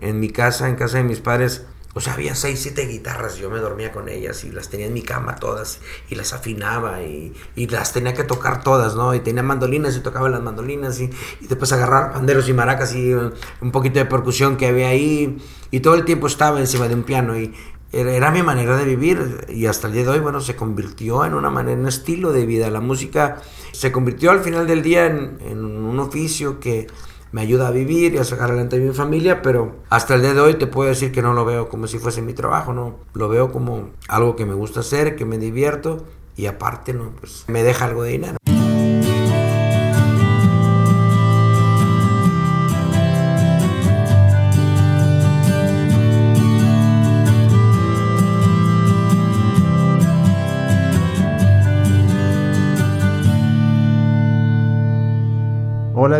en mi casa, en casa de mis padres, o sea, había seis, siete guitarras, yo me dormía con ellas y las tenía en mi cama todas y las afinaba y, y las tenía que tocar todas, ¿no? Y tenía mandolinas y tocaba las mandolinas y, y, después agarrar panderos y maracas y uh, un poquito de percusión que había ahí y todo el tiempo estaba encima de un piano y era, mi manera de vivir y hasta el día de hoy, bueno, se convirtió en una manera, en un estilo de vida. La música se convirtió al final del día en un oficio que me ayuda a vivir y a sacar adelante a mi familia, pero hasta el día de hoy te puedo decir que no lo veo como si fuese mi trabajo, no, lo veo como algo que me gusta hacer, que me divierto y aparte, no, pues me deja algo de dinero.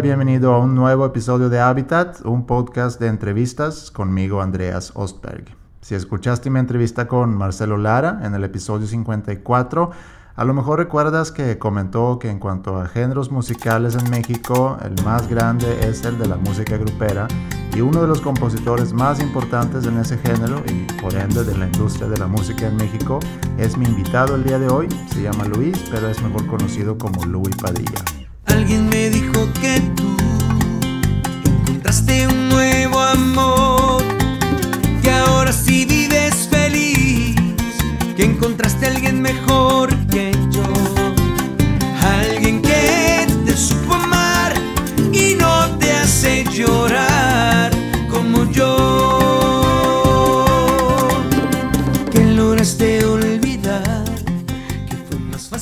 Y bienvenido a un nuevo episodio de Habitat, un podcast de entrevistas conmigo Andreas Ostberg. Si escuchaste mi entrevista con Marcelo Lara en el episodio 54, a lo mejor recuerdas que comentó que en cuanto a géneros musicales en México, el más grande es el de la música grupera y uno de los compositores más importantes en ese género y por ende de la industria de la música en México es mi invitado el día de hoy, se llama Luis, pero es mejor conocido como Luis Padilla. Alguien me dijo que tú encontraste un nuevo amor, que ahora sí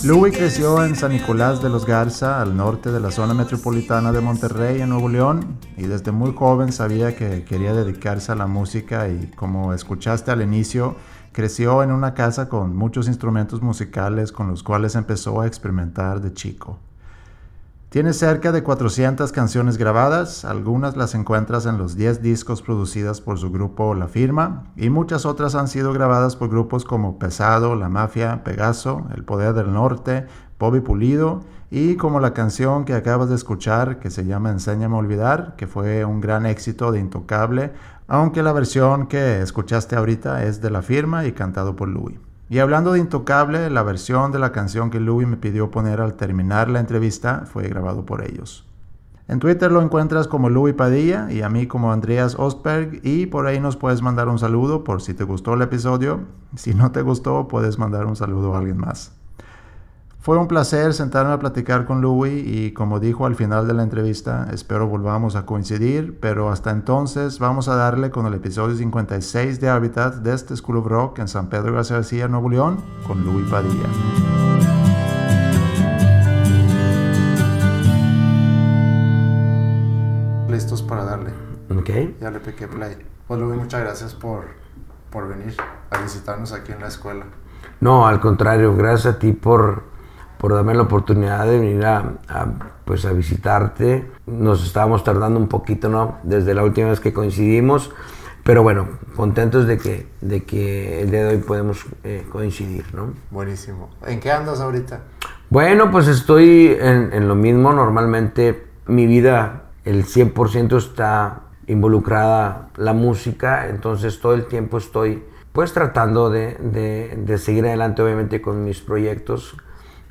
Louis creció en San Nicolás de los Garza, al norte de la zona metropolitana de Monterrey, en Nuevo León, y desde muy joven sabía que quería dedicarse a la música y como escuchaste al inicio, creció en una casa con muchos instrumentos musicales con los cuales empezó a experimentar de chico. Tiene cerca de 400 canciones grabadas, algunas las encuentras en los 10 discos producidas por su grupo La Firma y muchas otras han sido grabadas por grupos como Pesado, La Mafia, Pegaso, El Poder del Norte, Bobby Pulido y como la canción que acabas de escuchar que se llama Enséñame a Olvidar, que fue un gran éxito de Intocable, aunque la versión que escuchaste ahorita es de La Firma y cantado por Louis. Y hablando de Intocable, la versión de la canción que Louis me pidió poner al terminar la entrevista fue grabado por ellos. En Twitter lo encuentras como Louis Padilla y a mí como Andreas Ostberg y por ahí nos puedes mandar un saludo por si te gustó el episodio. Si no te gustó, puedes mandar un saludo a alguien más. Fue un placer sentarme a platicar con Louis y como dijo al final de la entrevista, espero volvamos a coincidir, pero hasta entonces vamos a darle con el episodio 56 de Habitat de este School of Rock en San Pedro García, Nuevo León, con Louis Padilla. Listos para darle. Ok. Ya le piqué play. Pues Louis, muchas gracias por, por venir a visitarnos aquí en la escuela. No, al contrario, gracias a ti por, por darme la oportunidad de venir a, a, pues a visitarte. Nos estábamos tardando un poquito, ¿no? Desde la última vez que coincidimos, pero bueno, contentos de que, de que el día de hoy podemos eh, coincidir, ¿no? Buenísimo. ¿En qué andas ahorita? Bueno, pues estoy en, en lo mismo. Normalmente mi vida, el 100% está involucrada la música, entonces todo el tiempo estoy pues tratando de, de, de seguir adelante obviamente con mis proyectos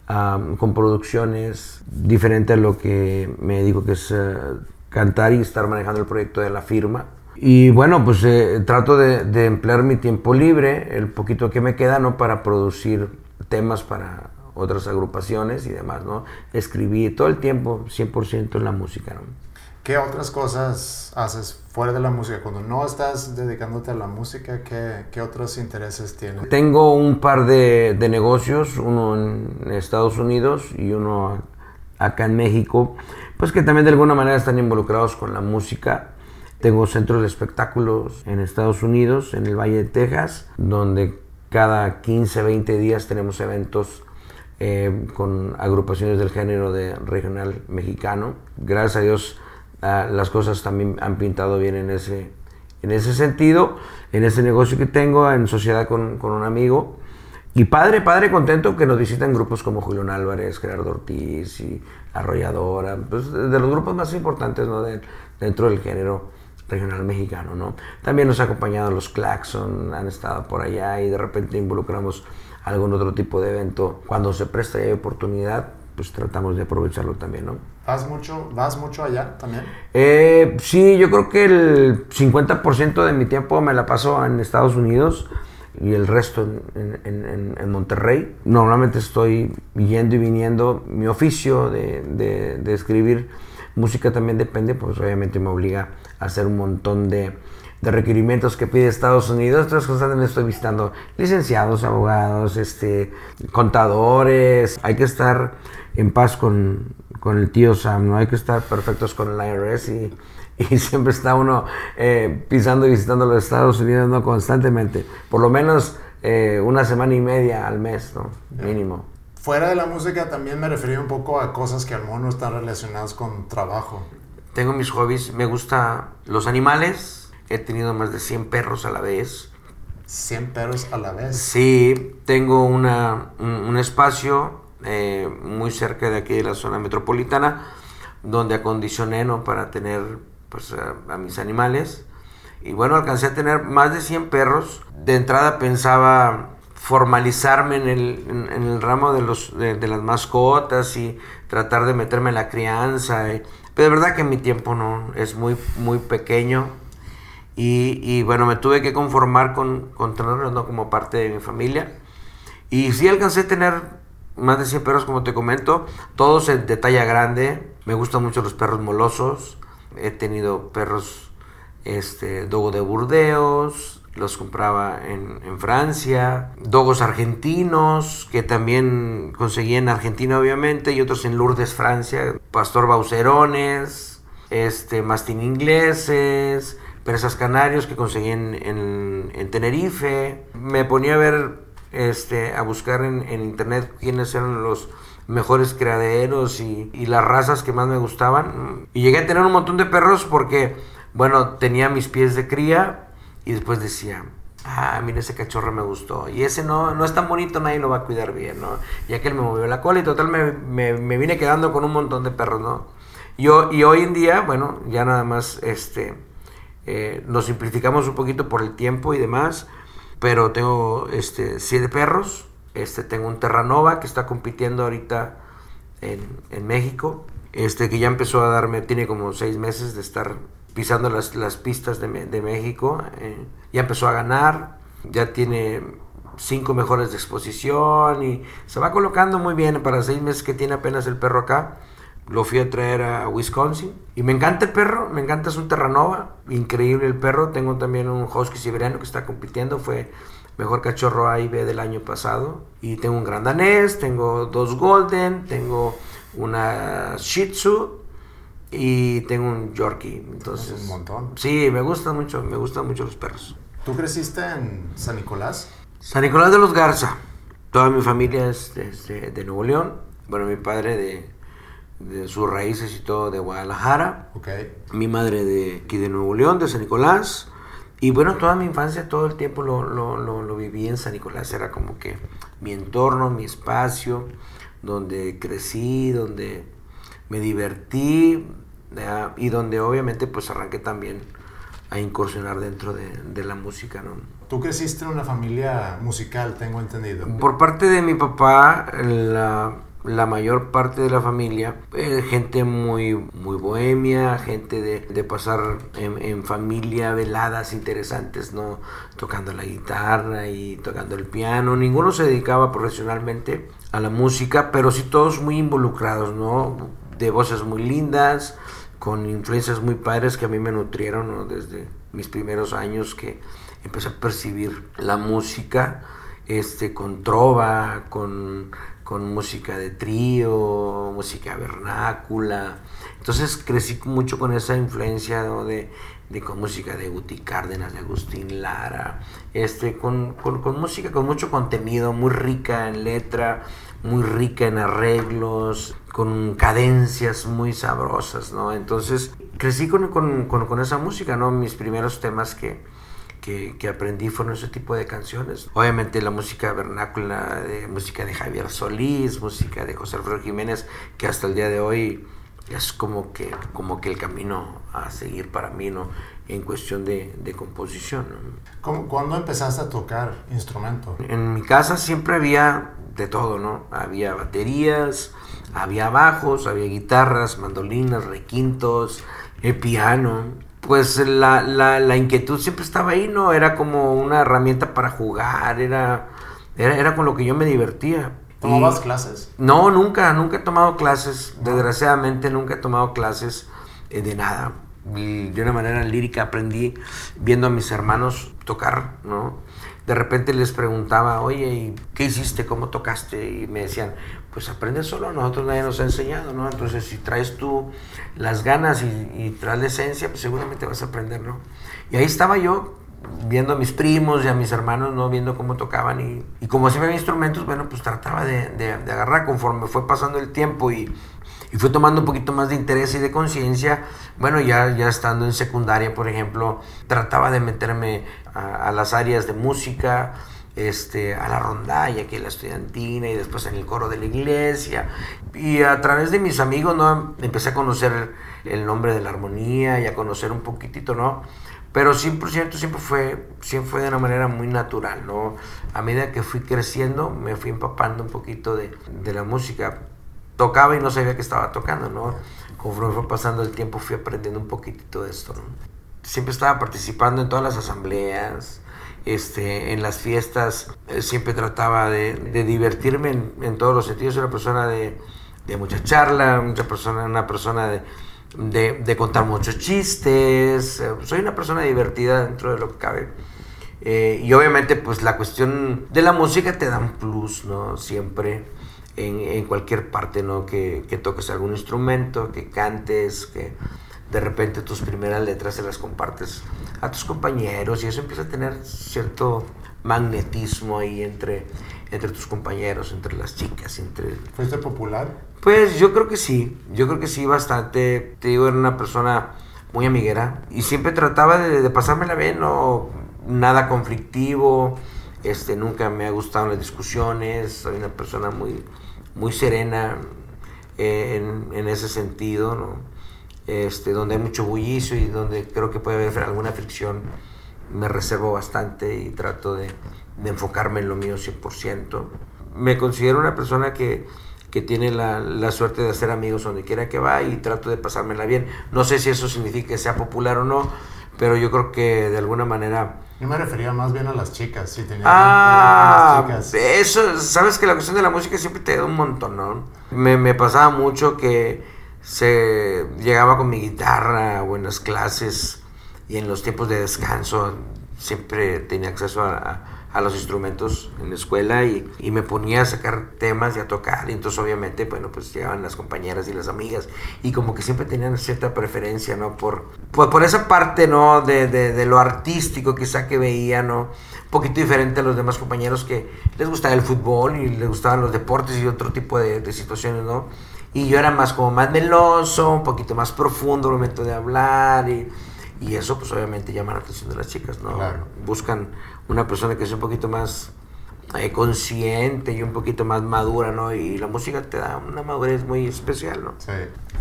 Con producciones diferentes a lo que me dedico, que es uh, cantar y estar manejando el proyecto de la firma. Y bueno, pues eh, trato de, emplear mi tiempo libre, el poquito que me queda, ¿no? Para producir temas para otras agrupaciones y demás, ¿no? Escribir todo el tiempo, 100% en la música. ¿Qué otras cosas haces fuera de la música? Cuando no estás dedicándote a la música, ¿qué, otros intereses tienes? Tengo un par de, negocios, uno en Estados Unidos y uno acá en México, pues que también de alguna manera están involucrados con la música. Tengo centros de espectáculos en Estados Unidos, en el Valle de Texas, donde cada 15, 20 días tenemos eventos eh, con agrupaciones del género regional mexicano. Gracias a Dios Uh, las cosas también han pintado bien en ese, en ese sentido, en ese negocio que tengo, en sociedad con, con un amigo. Y padre, padre contento que nos visitan grupos como Julián Álvarez, Gerardo Ortiz y Arrolladora, pues de los grupos más importantes ¿no? de, dentro del género regional mexicano, ¿no? También nos ha acompañado los Claxon, han estado por allá y de repente involucramos algún otro tipo de evento. Cuando se presta y hay oportunidad, pues tratamos de aprovecharlo también, ¿no? ¿Vas mucho, vas mucho allá también? Eh, sí, yo creo que el 50% de mi tiempo me la paso en Estados Unidos y el resto en, en, Monterrey. Normalmente estoy yendo y viniendo. Mi oficio de, de, de escribir música también depende, pues obviamente me obliga a hacer un montón de, de requerimientos que pide Estados Unidos. Entonces constantemente estoy visitando licenciados, abogados, este, contadores. Hay que estar en paz con, con el tío Sam, no hay que estar perfectos con el IRS y, y siempre está uno eh, pisando y visitando los Estados Unidos ¿no? constantemente. Por lo menos eh, una semana y media al mes, ¿no? mínimo. Fuera de la música también me refería un poco a cosas que a lo mejor no están relacionadas con trabajo. Tengo mis hobbies, me gusta los animales, he tenido más de 100 perros a la vez. 100 perros a la vez. Sí, tengo una, un, un espacio eh, muy cerca de aquí de la zona metropolitana donde acondicioné ¿no? para tener pues, a, a, mis animales. Y bueno, alcancé a tener más de 100 perros. De entrada pensaba formalizarme en el, en, en el ramo de, los, de, de, las mascotas y tratar de meterme en la crianza. Y, pero de verdad que mi tiempo no es muy, muy pequeño. Y, y bueno, me tuve que conformar con, con tenerlos ¿no? como parte de mi familia. Y sí alcancé a tener más de 100 perros, como te comento, todos de talla grande. Me gustan mucho los perros molosos. He tenido perros este, dogo de Burdeos, los compraba en, en, Francia, dogos argentinos, que también conseguí en Argentina, obviamente, y otros en Lourdes, Francia, pastor baucerones, este, mastín ingleses, persas canarios que conseguí en, en, en Tenerife. Me ponía a ver este, a buscar en, en, internet quiénes eran los mejores criaderos y, y, las razas que más me gustaban. Y llegué a tener un montón de perros porque, bueno, tenía mis pies de cría y después decía, ah, mira, ese cachorro me gustó. Y ese no, no es tan bonito, nadie lo va a cuidar bien, ¿no? Ya que él me movió la cola y total me, me, me vine quedando con un montón de perros, ¿no? Yo, y hoy en día, bueno, ya nada más, este, eh, nos simplificamos un poquito por el tiempo y demás pero tengo este, siete perros. Este, tengo un Terranova que está compitiendo ahorita en, en, México. Este, que ya empezó a darme, tiene como seis meses de estar pisando las, las pistas de, de México. Eh, ya empezó a ganar. Ya tiene cinco mejores de exposición y se va colocando muy bien para seis meses que tiene apenas el perro acá. Lo fui a traer a Wisconsin. Y me encanta el perro, me encanta, es un Terranova. Increíble el perro. Tengo también un Husky siberiano que está compitiendo. Fue mejor cachorro A y B del año pasado. Y tengo un Gran Danés, tengo dos Golden, tengo una Shih Tzu y tengo un Yorkie. Entonces, un montón. Sí, me gustan mucho, me gustan mucho los perros. ¿Tú creciste en San Nicolás? San Nicolás de los Garza. Toda mi familia es de, de, de Nuevo León. Bueno, mi padre de de sus raíces y todo de Guadalajara. Okay. Mi madre de aquí de Nuevo León, de San Nicolás. Y bueno, toda mi infancia, todo el tiempo lo, lo, lo, lo, viví en San Nicolás. Era como que mi entorno, mi espacio, donde crecí, donde me divertí ¿ya? y donde obviamente pues arranqué también a incursionar dentro de, de, la música, ¿no? Tú creciste en una familia musical, tengo entendido. Por parte de mi papá, la, la mayor parte de la familia, eh, gente muy, muy bohemia, gente de, de pasar en, familia, veladas interesantes, ¿no? Tocando la guitarra y tocando el piano. Ninguno se dedicaba profesionalmente a la música, pero sí todos muy involucrados, ¿no? De voces muy lindas, con influencias muy padres que a mí me nutrieron desde mis primeros años que empecé a percibir la música este, con trova, con con música de trío, música vernácula. Entonces crecí mucho con esa influencia ¿no? de, de, con música de Guti Cárdenas, de Agustín Lara, este, con, con, música con mucho contenido, muy rica en letra, muy rica en arreglos, con cadencias muy sabrosas, ¿no? Entonces crecí con, con, con esa música, ¿no? Mis primeros temas que, que, que, aprendí fueron ese tipo de canciones. Obviamente la música vernácula, de música de Javier Solís, música de José Alfredo Jiménez, que hasta el día de hoy es como que, como que el camino a seguir para mí, ¿no? En cuestión de, de composición. ¿Cuándo empezaste a tocar instrumento? En mi casa siempre había de todo, ¿no? Había baterías, había bajos, había guitarras, mandolinas, requintos, el piano. Pues la, la, la, inquietud siempre estaba ahí, ¿no? Era como una herramienta para jugar, era, era, era con lo que yo me divertía. ¿Tomabas clases? No, nunca, nunca he tomado clases. Desgraciadamente nunca he tomado clases eh, de nada. Y de una manera lírica aprendí viendo a mis hermanos tocar, ¿no? De repente les preguntaba, oye, ¿y qué hiciste? ¿Cómo tocaste? Y me decían, pues aprende solo, nosotros nadie nos ha enseñado, ¿no? Entonces si traes tú las ganas y, y traes la esencia, pues seguramente vas a aprender, ¿no? Y ahí estaba yo viendo a mis primos y a mis hermanos, ¿no? Viendo cómo tocaban y, y como si había instrumentos, bueno, pues trataba de, de, de, agarrar conforme fue pasando el tiempo y, y fue tomando un poquito más de interés y de conciencia. Bueno, ya, ya estando en secundaria, por ejemplo, trataba de meterme a las áreas de música, este, a la rondalla, que la estudiantina, y después en el coro de la iglesia. Y a través de mis amigos, ¿no? Empecé a conocer el nombre de la armonía y a conocer un poquitito, ¿no? Pero 100% siempre fue, siempre fue de una manera muy natural, ¿no? A medida que fui creciendo, me fui empapando un poquito de, de la música. Tocaba y no sabía que estaba tocando, ¿no? Conforme fue pasando el tiempo, fui aprendiendo un poquitito de esto, ¿no? Siempre estaba participando en todas las asambleas, este, en las fiestas, eh, siempre trataba de, divertirme en, todos los sentidos. Era una persona de, mucha charla, una persona de, contar muchos chistes. Soy una persona divertida dentro de lo que cabe. Eh, y obviamente, pues la cuestión de la música te da un plus, ¿no? Siempre, en, en cualquier parte, ¿no? Que, que, toques algún instrumento, que cantes, que de repente tus primeras letras se las compartes a tus compañeros y eso empieza a tener cierto magnetismo ahí entre, entre tus compañeros, entre las chicas, entre... ¿Fuiste popular? Pues yo creo que sí, yo creo que sí, bastante. Te digo, era una persona muy amiguera y siempre trataba de, de pasármela bien, no nada conflictivo, este, nunca me ha gustado las discusiones, soy una persona muy, muy serena eh, en, en, ese sentido, ¿no? Este, donde hay mucho bullicio y donde creo que puede haber alguna fricción, me reservo bastante y trato de, de enfocarme en lo mío 100%. Me considero una persona que, que tiene la, la, suerte de hacer amigos donde quiera que va y trato de pasármela bien. No sé si eso significa que sea popular o no, pero yo creo que de alguna manera... Yo me refería más bien a las chicas, si tenía ah, las chicas. Eso, sabes que la cuestión de la música siempre te da un montón, ¿no? Me, me pasaba mucho que se llegaba con mi guitarra o en las clases y en los tiempos de descanso siempre tenía acceso a, a, los instrumentos en la escuela y, y, me ponía a sacar temas y a tocar. Y entonces obviamente bueno pues llegaban las compañeras y las amigas y como que siempre tenían cierta preferencia no por por, por esa parte no de, de, de, lo artístico quizá que veía no un poquito diferente a los demás compañeros que les gustaba el fútbol y les gustaban los deportes y otro tipo de, de situaciones no y yo era más como más meloso, un poquito más profundo al momento de hablar y, y eso pues obviamente llama la atención de las chicas, ¿no? Claro. Buscan una persona que sea un poquito más eh, consciente y un poquito más madura, ¿no? Y la música te da una madurez muy especial, ¿no? Sí.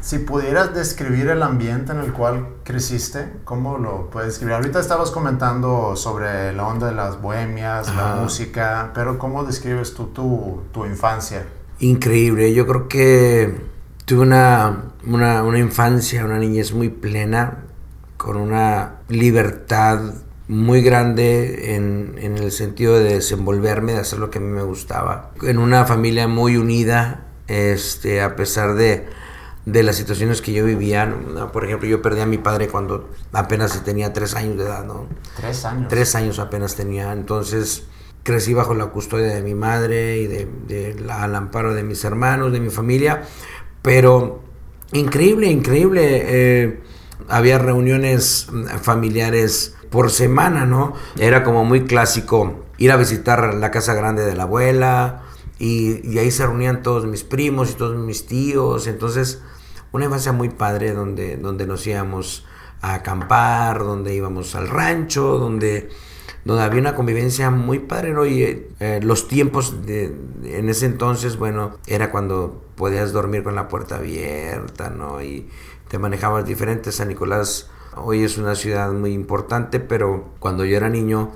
Si pudieras describir el ambiente en el cual creciste, ¿cómo lo puedes describir? Ahorita estabas comentando sobre la onda de las bohemias, Ajá. la música, pero ¿cómo describes tú tu, tu infancia? Increíble. Yo creo que tuve una, una, una, infancia, una niñez muy plena, con una libertad muy grande en, en, el sentido de desenvolverme, de hacer lo que a mí me gustaba. En una familia muy unida, este, a pesar de, de las situaciones que yo vivía. ¿no? Por ejemplo, yo perdí a mi padre cuando apenas tenía tres años de edad, ¿no? Tres años. Tres años apenas tenía. Entonces crecí bajo la custodia de mi madre y de, al amparo de mis hermanos, de mi familia, pero increíble, increíble. Eh, había reuniones familiares por semana, ¿no? Era como muy clásico ir a visitar la casa grande de la abuela y, y ahí se reunían todos mis primos y todos mis tíos, entonces una infancia muy padre donde, donde nos íbamos a acampar, donde íbamos al rancho, donde donde había una convivencia muy padre. Y eh, los tiempos de, en ese entonces, bueno, era cuando podías dormir con la puerta abierta, ¿no? Y te manejabas diferente. San Nicolás hoy es una ciudad muy importante, pero cuando yo era niño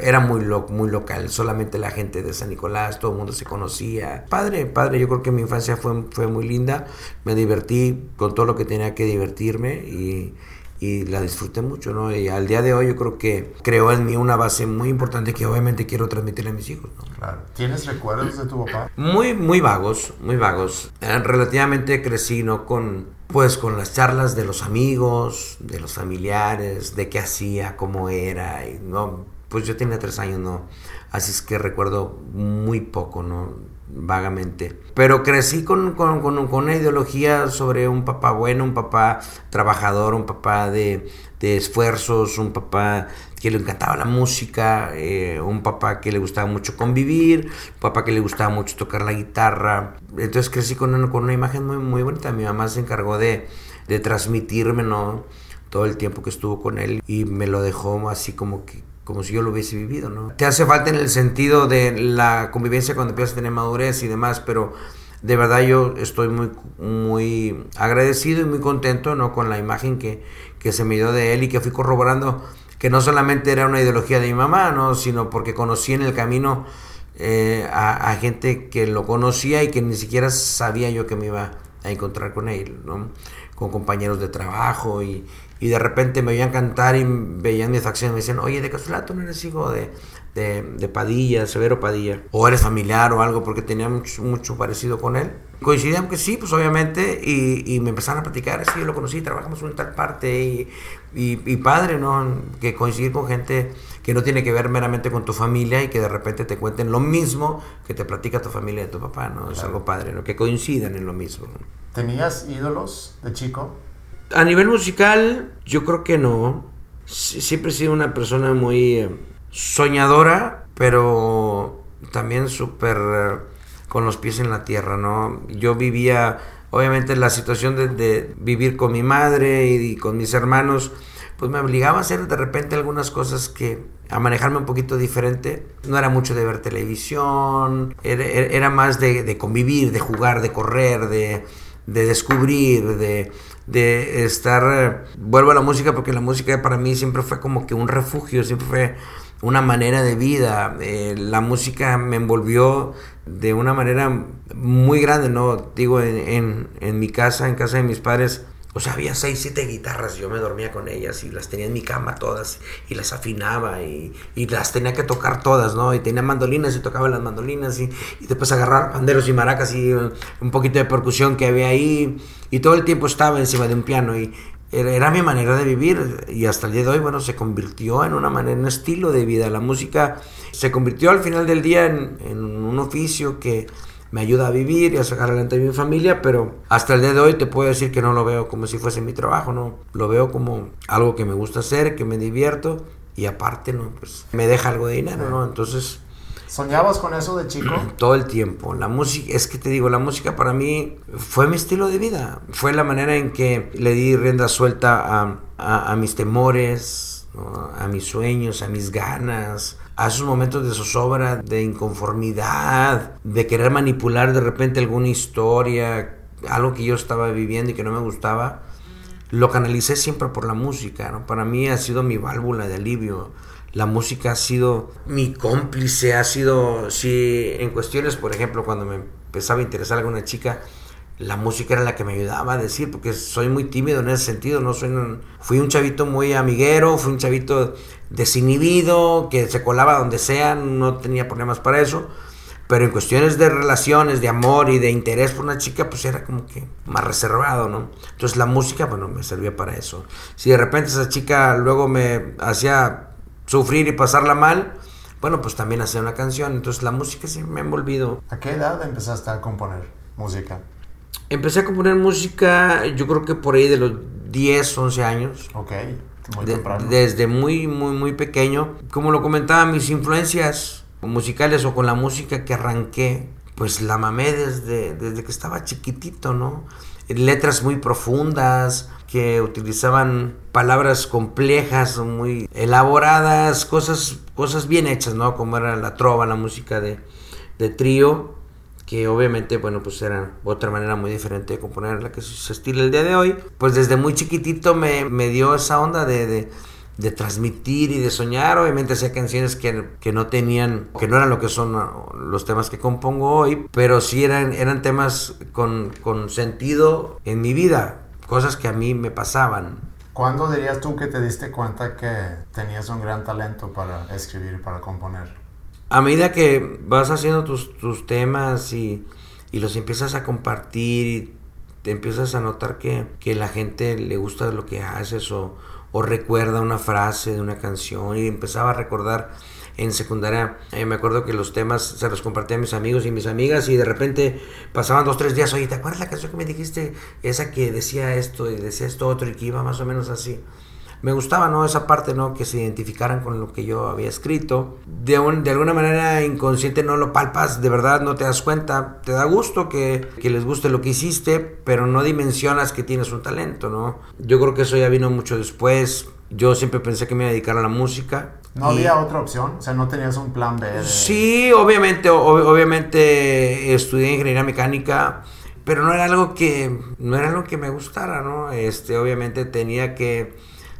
era muy, muy local, solamente la gente de San Nicolás, todo el mundo se conocía. Padre, padre, yo creo que mi infancia fue, fue muy linda, me divertí con todo lo que tenía que divertirme y, y la disfruté mucho, ¿no? Y al día de hoy yo creo que creó en mí una base muy importante que obviamente quiero transmitirle a mis hijos, ¿no? Claro. ¿Tienes recuerdos de tu papá? Muy, muy vagos, muy vagos. Eh, relativamente crecí, ¿no? Con, pues con las charlas de los amigos, de los familiares, de qué hacía, cómo era, y, ¿no? pues yo tenía tres años, ¿no? Así es que recuerdo muy poco, ¿no? Vagamente. Pero crecí con, con, con, una ideología sobre un papá bueno, un papá trabajador, un papá de, de esfuerzos, un papá que le encantaba la música, eh, un papá que le gustaba mucho convivir, un papá que le gustaba mucho tocar la guitarra. Entonces crecí con, con una imagen muy, muy bonita. Mi mamá se encargó de, de transmitirme, ¿no? Todo el tiempo que estuvo con él y me lo dejó así como que como si yo lo hubiese vivido, ¿no? Te hace falta en el sentido de la convivencia cuando empiezas a tener madurez y demás, pero de verdad yo estoy muy, muy agradecido y muy contento, ¿no? Con la imagen que, que se me dio de él y que fui corroborando que no solamente era una ideología de mi mamá, ¿no? Sino porque conocí en el camino eh, a, a, gente que lo conocía y que ni siquiera sabía yo que me iba a encontrar con él, ¿no? Con compañeros de trabajo y, y de repente me oían cantar y veían mis acciones y me decían, oye, de casualidad tú no eres hijo de, de, de, Padilla, Severo Padilla, o eres familiar o algo, porque tenía mucho, mucho parecido con él. Coincidían que sí, pues obviamente, y, y me empezaron a platicar, sí, yo lo conocí, trabajamos en tal parte, y, y, y, padre, ¿no? Que coincidir con gente que no tiene que ver meramente con tu familia y que de repente te cuenten lo mismo que te platica tu familia de tu papá, ¿no? Es algo padre, ¿no? Que coincidan en lo mismo. ¿Tenías ídolos de chico? A nivel musical, yo creo que no. Siempre he sido una persona muy eh, soñadora, pero también súper eh, con los pies en la tierra, ¿no? Yo vivía, obviamente, la situación de, vivir con mi madre y, con mis hermanos, pues me obligaba a hacer de repente algunas cosas que, a manejarme un poquito diferente. No era mucho de ver televisión, era, era más de, de, convivir, de jugar, de correr, de, de descubrir, de de estar, vuelvo a la música porque la música para mí siempre fue como que un refugio, siempre fue una manera de vida. Eh, la música me envolvió de una manera muy grande, ¿no? Digo, en, en, en, mi casa, en casa de mis padres, o sea, había seis, siete guitarras, yo me dormía con ellas y las tenía en mi cama todas y las afinaba y, y las tenía que tocar todas, ¿no? Y tenía mandolinas y tocaba las mandolinas y, y después agarrar panderos y maracas y un poquito de percusión que había ahí y todo el tiempo estaba encima de un piano y era, mi manera de vivir y hasta el día de hoy, bueno, se convirtió en una manera, en un estilo de vida. La música se convirtió al final del día en un oficio que me ayuda a vivir y a sacar adelante a mi familia, pero hasta el día de hoy te puedo decir que no lo veo como si fuese mi trabajo, no, lo veo como algo que me gusta hacer, que me divierto y aparte, no, pues me deja algo de dinero, ¿no? Entonces... ¿Soñabas con eso de chico? Todo el tiempo. La música, es que te digo, la música para mí fue mi estilo de vida. Fue la manera en que le di rienda suelta a, a, a mis temores, ¿no? a mis sueños, a mis ganas, a esos momentos de zozobra, de inconformidad, de querer manipular de repente alguna historia, algo que yo estaba viviendo y que no me gustaba, lo canalicé siempre por la música, ¿no? Para mí ha sido mi válvula de alivio. La música ha sido mi cómplice, ha sido, si en cuestiones, por ejemplo, cuando me empezaba a interesar alguna chica, la música era la que me ayudaba a decir, porque soy muy tímido en ese sentido, no soy un, fui un chavito muy amiguero, fui un chavito desinhibido, que se colaba donde sea, no tenía problemas para eso, pero en cuestiones de relaciones, de amor y de interés por una chica, pues era como que más reservado, ¿no? Entonces la música, bueno, me servía para eso. Si de repente esa chica luego me hacía sufrir y pasarla mal, bueno, pues también hacía una canción, entonces la música sí me ha envolvido. ¿A qué edad empezaste a componer música? Empecé a componer música, yo creo que por ahí de los 10, 11 años. Ok, muy de, temprano. Desde muy, muy, muy pequeño. Como lo comentaba, mis influencias musicales o con la música que arranqué, pues la mamé desde, desde que estaba chiquitito, ¿no? letras muy profundas, que utilizaban palabras complejas, muy elaboradas, cosas, cosas bien hechas, ¿no? Como era la trova, la música de, de trío, que obviamente, bueno, pues era otra manera muy diferente de componer la que se estila el día de hoy. Pues desde muy chiquitito me, me dio esa onda de, de, transmitir y de soñar. Obviamente hacía canciones que, que, no tenían, que no eran lo que son los temas que compongo hoy, pero sí eran, eran temas con, con sentido en mi vida cosas que a mí me pasaban. ¿Cuándo dirías tú que te diste cuenta que tenías un gran talento para escribir, para componer? A medida que vas haciendo tus, tus temas y, y, los empiezas a compartir y te empiezas a notar que, que la gente le gusta lo que haces o, o recuerda una frase de una canción y empezaba a recordar en secundaria, eh, me acuerdo que los temas se los compartía a mis amigos y mis amigas y de repente pasaban dos, tres días, oye, ¿te acuerdas la canción que me dijiste? Esa que decía esto y decía esto otro y que iba más o menos así. Me gustaba, ¿no? Esa parte, ¿no? Que se identificaran con lo que yo había escrito. De, un, de alguna manera inconsciente no lo palpas, de verdad no te das cuenta. Te da gusto que, que les guste lo que hiciste, pero no dimensionas que tienes un talento, ¿no? Yo creo que eso ya vino mucho después. Yo siempre pensé que me iba a dedicar a la música. ¿No había otra opción? O sea, ¿no tenías un plan B? Sí, obviamente, obviamente estudié ingeniería mecánica, pero no era algo que, no era algo que me gustara, ¿no? Este, obviamente tenía que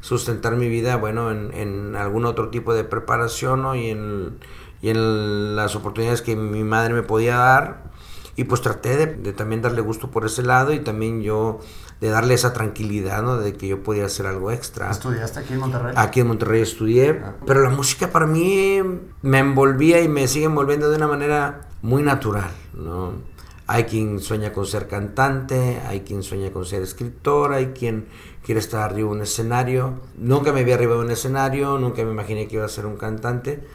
sustentar mi vida, bueno, en, en algún otro tipo de preparación, ¿no? Y en, y en las oportunidades que mi madre me podía dar. Y pues traté de, de también darle gusto por ese lado y también yo de darle esa tranquilidad, ¿no? De que yo podía hacer algo extra. ¿Estudiaste aquí en Monterrey? Aquí en Monterrey estudié, ah. pero la música para mí me envolvía y me sigue envolviendo de una manera muy natural, ¿no? Hay quien sueña con ser cantante, hay quien sueña con ser escritor, hay quien quiere estar arriba de un escenario. Nunca me vi arriba de un escenario, nunca me imaginé que iba a ser un cantante.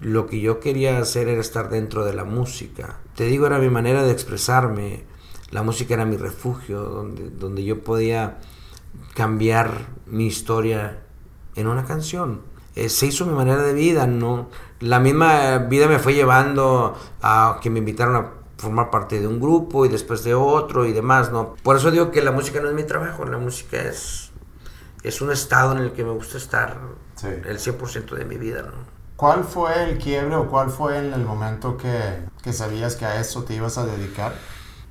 Lo que yo quería hacer era estar dentro de la música. Te digo, era mi manera de expresarme la música era mi refugio, donde, donde yo podía cambiar mi historia en una canción. Eh, se hizo mi manera de vida, ¿no? La misma vida me fue llevando a que me invitaron a formar parte de un grupo y después de otro y demás, ¿no? Por eso digo que la música no es mi trabajo, la música es, es un estado en el que me gusta estar el 100% de mi vida, ¿no? ¿Cuál fue el quiebre o cuál fue en el momento que, que sabías que a eso te ibas a dedicar?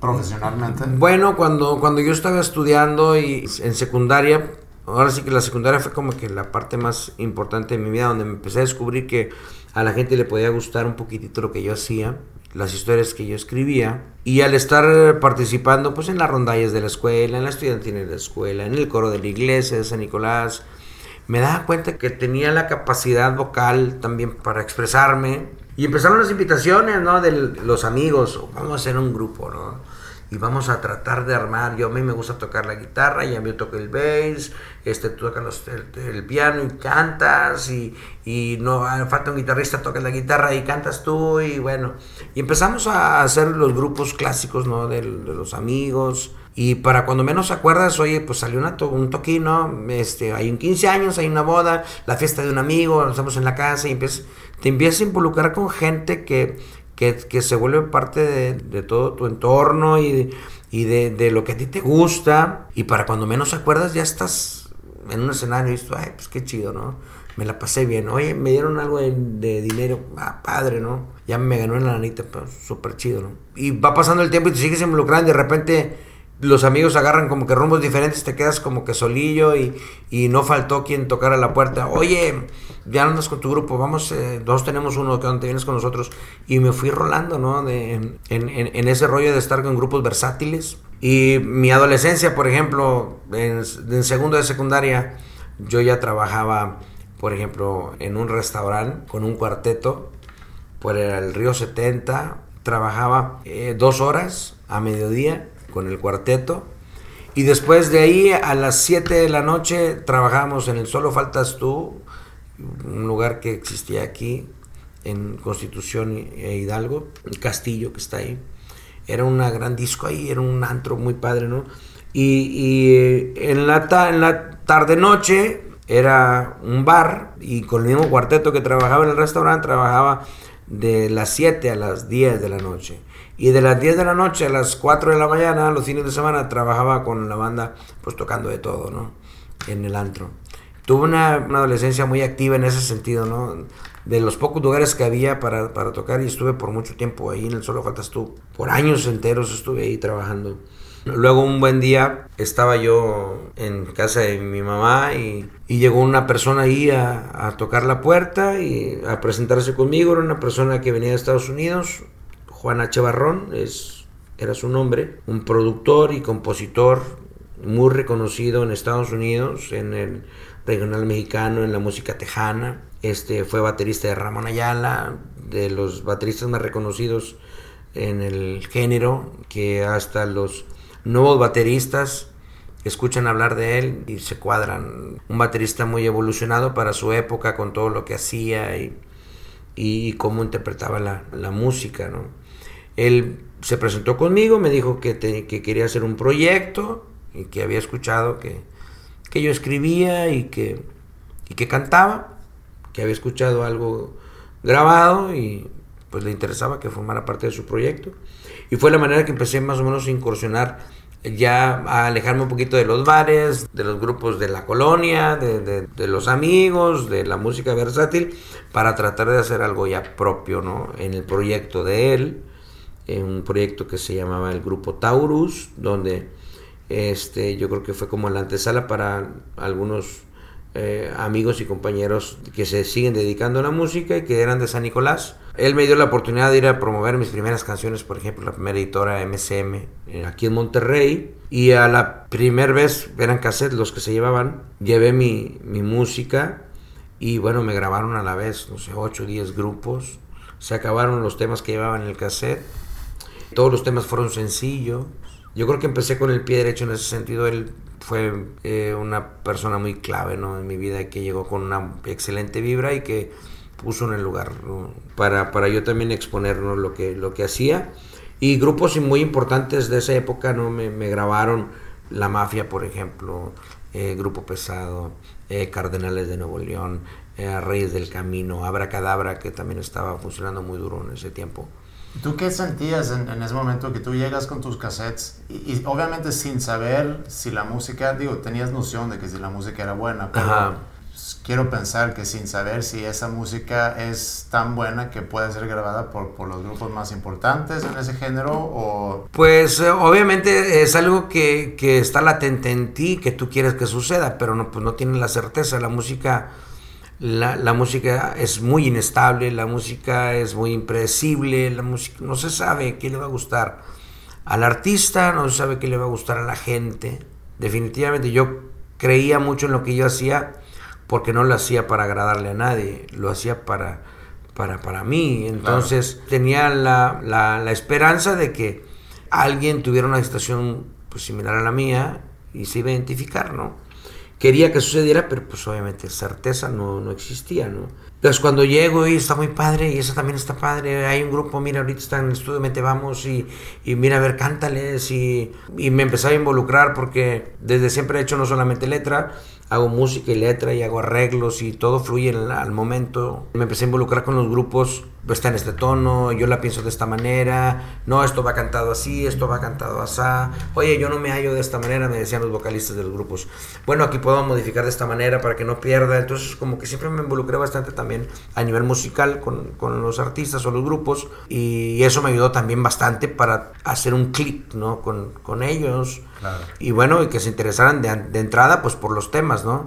profesionalmente? Bueno, cuando, cuando yo estaba estudiando y en secundaria, ahora sí que la secundaria fue como que la parte más importante de mi vida, donde me empecé a descubrir que a la gente le podía gustar un poquitito lo que yo hacía, las historias que yo escribía, y al estar participando pues en las rondallas de la escuela, en la estudiantina de la escuela, en el coro de la iglesia de San Nicolás, me daba cuenta que tenía la capacidad vocal también para expresarme. Y empezaron las invitaciones, ¿no? De los amigos, vamos a hacer un grupo, ¿no? Y vamos a tratar de armar. Yo a mí me gusta tocar la guitarra y a mí toco el bass, este, tú tocas el, piano y cantas y, y no ah, falta un guitarrista, toca la guitarra y cantas tú y bueno. Y empezamos a hacer los grupos clásicos, ¿no? De, los amigos. Y para cuando menos acuerdas, oye, pues salió una un toquino, este, hay un 15 años, hay una boda, la fiesta de un amigo, estamos en la casa y te empiezas a involucrar con gente que, que, se vuelve parte de, todo tu entorno y, de, lo que a ti te gusta. Y para cuando menos acuerdas ya estás en un escenario y dices, ay, pues qué chido, ¿no? Me la pasé bien. Oye, me dieron algo de, dinero. Ah, padre, ¿no? Ya me ganó en la lanita, pues súper chido, ¿no? Y va pasando el tiempo y te sigues involucrando y de repente los amigos agarran como que rumbos diferentes, te quedas como que solillo y, y no faltó quien tocara la puerta. Oye, ya andas con tu grupo, vamos, eh, dos tenemos uno que te vienes con nosotros. Y me fui rolando, ¿no? De, en, en, ese rollo de estar con grupos versátiles. Y mi adolescencia, por ejemplo, en, en segundo de secundaria, yo ya trabajaba, por ejemplo, en un restaurante con un cuarteto por el Río 70. Trabajaba eh, dos horas a mediodía con el cuarteto. Y después de ahí, a las 7 de la noche, trabajamos en el Solo Faltas Tú, un lugar que existía aquí, en Constitución e Hidalgo, el castillo que está ahí. Era una gran disco ahí, era un antro muy padre, ¿no? Y, en, la en la tarde-noche era un bar y con el mismo cuarteto que trabajaba en el restaurante, trabajaba de las 7 a las 10 de la noche. Y de las 10 de la noche a las 4 de la mañana, los fines de semana, trabajaba con la banda, pues tocando de todo, ¿no? En el antro. Tuve una, adolescencia muy activa en ese sentido, ¿no? De los pocos lugares que había para, para tocar y estuve por mucho tiempo ahí en el Solo Faltas Tú. Por años enteros estuve ahí trabajando. Luego un buen día estaba yo en casa de mi mamá y, y llegó una persona ahí a, tocar la puerta y a presentarse conmigo. Era una persona que venía de Estados Unidos, Juan H. Barrón, es, era su nombre, un productor y compositor muy reconocido en Estados Unidos, en el regional mexicano, en la música tejana. Este fue baterista de Ramón Ayala, de los bateristas más reconocidos en el género, que hasta los nuevos bateristas escuchan hablar de él y se cuadran. Un baterista muy evolucionado para su época con todo lo que hacía y, cómo interpretaba la, la, música. ¿no? Él se presentó conmigo, me dijo que, que, quería hacer un proyecto y que había escuchado que, que yo escribía y que, y que cantaba, que había escuchado algo grabado y pues le interesaba que formara parte de su proyecto. Y fue la manera que empecé más o menos a incursionar ya a alejarme un poquito de los bares, de los grupos de la colonia, de, de, de, los amigos, de la música versátil, para tratar de hacer algo ya propio, ¿no? En el proyecto de él, en un proyecto que se llamaba el Grupo Taurus, donde este, yo creo que fue como la antesala para algunos eh, amigos y compañeros que se siguen dedicando a la música y que eran de San Nicolás. Él me dio la oportunidad de ir a promover mis primeras canciones, por ejemplo, la primera editora MCM, eh, aquí en Monterrey. Y a la primera vez, eran cassettes los que se llevaban, llevé mi, mi música y bueno, me grabaron a la vez, no sé, 8 o 10 grupos. Se acabaron los temas que llevaban en el cassette. Todos los temas fueron sencillos. Yo creo que empecé con el pie derecho en ese sentido. Él fue eh, una persona muy clave ¿no? en mi vida que llegó con una excelente vibra y que puso en el lugar para, para yo también exponer ¿no? lo, que, lo que hacía. Y grupos muy importantes de esa época ¿no? me, me grabaron La Mafia, por ejemplo, eh, Grupo Pesado, eh, Cardenales de Nuevo León, Reyes del Camino, Abracadabra, que también estaba funcionando muy duro en ese tiempo. ¿Tú qué sentías en, en, ese momento que tú llegas con tus cassettes y, y, obviamente sin saber si la música, digo, tenías noción de que si la música era buena, pero Ajá. quiero pensar que sin saber si esa música es tan buena que puede ser grabada por, por los grupos más importantes en ese género o... Pues eh, obviamente es algo que, que, está latente en ti, que tú quieres que suceda, pero no, pues no tienes la certeza, la música la, la, música es muy inestable, la música es muy impredecible, la música no se sabe qué le va a gustar al artista, no se sabe qué le va a gustar a la gente. Definitivamente yo creía mucho en lo que yo hacía porque no lo hacía para agradarle a nadie, lo hacía para, para, para mí. Entonces claro. tenía la, la, la, esperanza de que alguien tuviera una situación pues, similar a la mía y se iba a identificar, ¿no? Quería que sucediera, pero pues obviamente certeza no, no existía, ¿no? Entonces cuando llego y está muy padre y eso también está padre, hay un grupo, mira, ahorita está en estudio, mete vamos y, y mira, a ver, cántales y, y me empecé a involucrar porque desde siempre he hecho no solamente letra, hago música y letra y hago arreglos y todo fluye al, al momento. Me empecé a involucrar con los grupos, está en este tono, yo la pienso de esta manera, no, esto va cantado así, esto va cantado así, oye, yo no me hallo de esta manera, me decían los vocalistas de los grupos. Bueno, aquí puedo modificar de esta manera para que no pierda, entonces como que siempre me involucré bastante también a nivel musical con, con los artistas o los grupos y eso me ayudó también bastante para hacer un clip, ¿no? Con, con ellos. Claro. Y bueno, y que se interesaran de, de entrada pues por los temas, ¿no?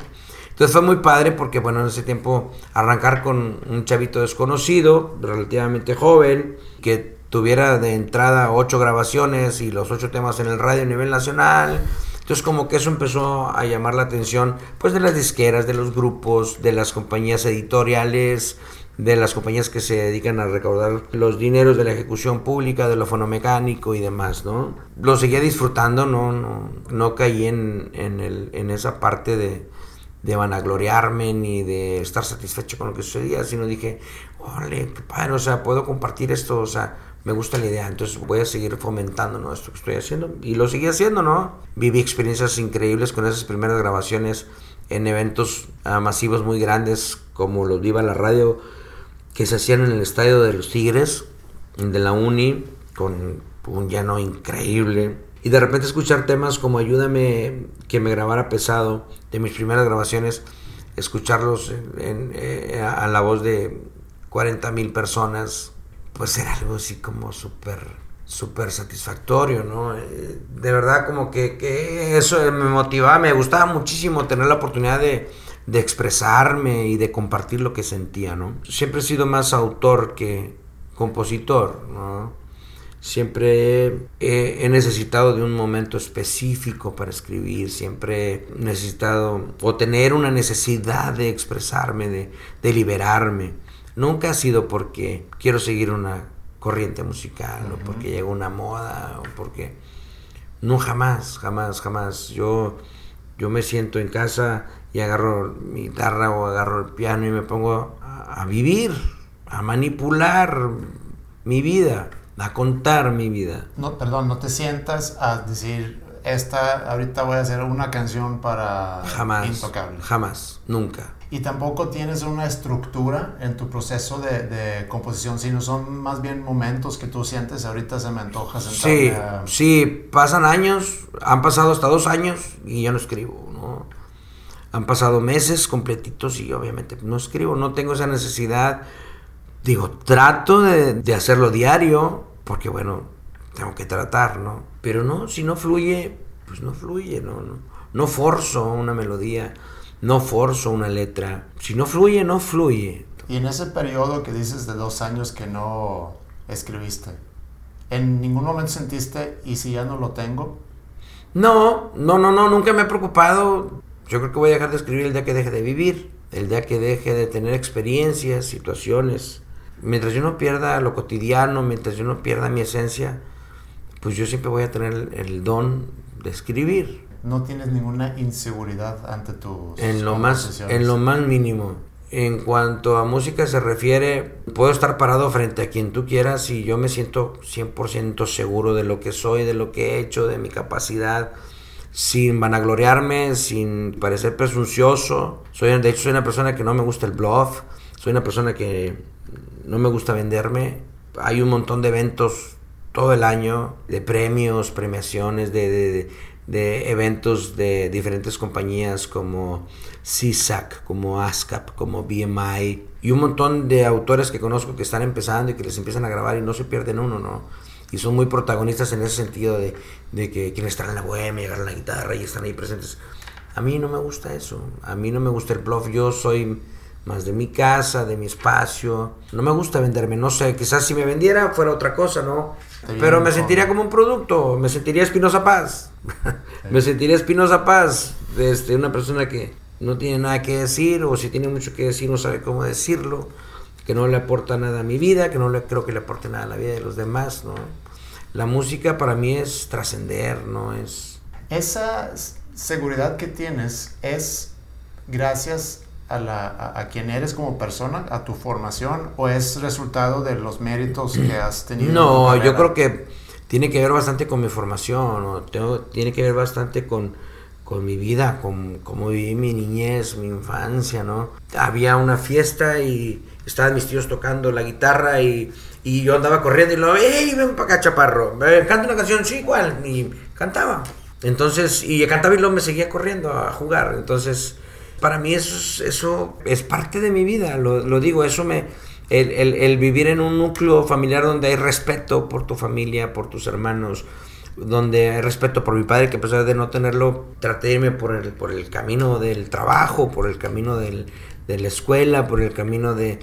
Entonces fue muy padre porque, bueno, en ese tiempo arrancar con un chavito desconocido, relativamente joven, que tuviera de entrada ocho grabaciones y los ocho temas en el radio a nivel nacional. Entonces como que eso empezó a llamar la atención pues de las disqueras, de los grupos, de las compañías editoriales, de las compañías que se dedican a recaudar los dineros de la ejecución pública, de lo fonomecánico y demás, ¿no? Lo seguía disfrutando, no, no, no caí en, en, el, en esa parte de, de vanagloriarme ni de estar satisfecho con lo que sucedía, sino dije, órale, qué padre, o sea, puedo compartir esto, o sea, me gusta la idea, entonces voy a seguir fomentando ¿no? esto que estoy haciendo. Y lo seguí haciendo, ¿no? Viví experiencias increíbles con esas primeras grabaciones en eventos uh, masivos muy grandes, como los Viva la Radio, que se hacían en el estadio de los Tigres, de la Uni, con un llano increíble. Y de repente escuchar temas como Ayúdame, que me grabara pesado, de mis primeras grabaciones, escucharlos eh, a la voz de 40 mil personas, pues era algo así como súper súper satisfactorio, ¿no? Eh, de verdad como que, eso me motivaba, me gustaba muchísimo tener la oportunidad de, expresarme y de compartir lo que sentía, ¿no? Siempre he sido más autor que compositor, ¿no? Siempre he, necesitado de un momento específico para escribir, siempre he necesitado o tener una necesidad de expresarme, de, de liberarme. Nunca ha sido porque quiero seguir una corriente musical o porque llegó una moda o porque no jamás, jamás, jamás. Yo yo me siento en casa y agarro mi guitarra o agarro el piano y me pongo a, a vivir, a manipular mi vida, a contar mi vida. No, perdón, no te sientas a decir esta ahorita voy a hacer una canción para jamás, Intocable. Jamás, nunca y tampoco tienes una estructura en tu proceso de, composición, sino son más bien momentos que tú sientes, ahorita se me antoja Sí, sí, pasan años, han pasado hasta dos años y ya no escribo, ¿no? Han pasado meses completitos y obviamente no escribo, no tengo esa necesidad. Digo, trato de, de hacerlo diario, porque bueno, tengo que tratar, ¿no? Pero no, si no fluye, pues no fluye, ¿no? No, no forzo una melodía no forzo una letra. Si no fluye, no fluye. Y en ese periodo que dices de dos años que no escribiste, ¿en ningún momento sentiste, y si ya no lo tengo? No, no, no, no, nunca me he preocupado. Yo creo que voy a dejar de escribir el día que deje de vivir, el día que deje de tener experiencias, situaciones. Mientras yo no pierda lo cotidiano, mientras yo no pierda mi esencia, pues yo siempre voy a tener el don de escribir. No tienes ninguna inseguridad ante tus en lo más en lo más mínimo. En cuanto a música se refiere puedo estar parado frente a quien tú quieras y yo me siento 100% seguro de lo que soy de lo que he hecho de mi capacidad sin vanagloriarme sin parecer presuncioso. Soy de hecho soy una persona que no me gusta el bluff soy una persona que no me gusta venderme hay un montón de eventos todo el año de premios premiaciones de de eventos de diferentes compañías como CSAC, como ASCAP, como BMI y un montón de autores que conozco que están empezando y que les empiezan a grabar y no se pierden uno, ¿no? Y son muy protagonistas en ese sentido de, de que quienes están en la bohemia, agarran la guitarra y están ahí presentes. A mí no me gusta eso, a mí no me gusta el bluff, yo soy más de mi casa, de mi espacio. No me gusta venderme, no sé, quizás si me vendiera fuera otra cosa, ¿no? Pero me sentiría como un producto, me sentiría Espinosa Paz. me sentiría Espinosa Paz, este, una persona que no tiene nada que decir o si tiene mucho que decir no sabe cómo decirlo, que no le aporta nada a mi vida, que no le creo que le aporte nada a la vida de los demás, ¿no? La música para mí es trascender, no es esa seguridad que tienes es gracias a, la, a, quien eres como persona, a tu formación, o es resultado de los méritos que has tenido? No, yo creo que tiene que ver bastante con mi formación, Tengo, tiene que ver bastante con, con mi vida, con cómo viví mi niñez, mi infancia, ¿no? Había una fiesta y estaban mis tíos tocando la guitarra y, y yo andaba corriendo y lo, ¡Ey, ven para acá, chaparro! Canta una canción, sí, ¿cuál? Y cantaba. Entonces, y cantaba y luego me seguía corriendo a jugar. Entonces, para mí eso, eso es parte de mi vida, lo, digo, eso me... El, vivir en un núcleo familiar donde hay respeto por tu familia, por tus hermanos, donde hay respeto por mi padre, que a pesar de no tenerlo, traté de irme por el, por el camino del trabajo, por el camino de la escuela, por el camino de,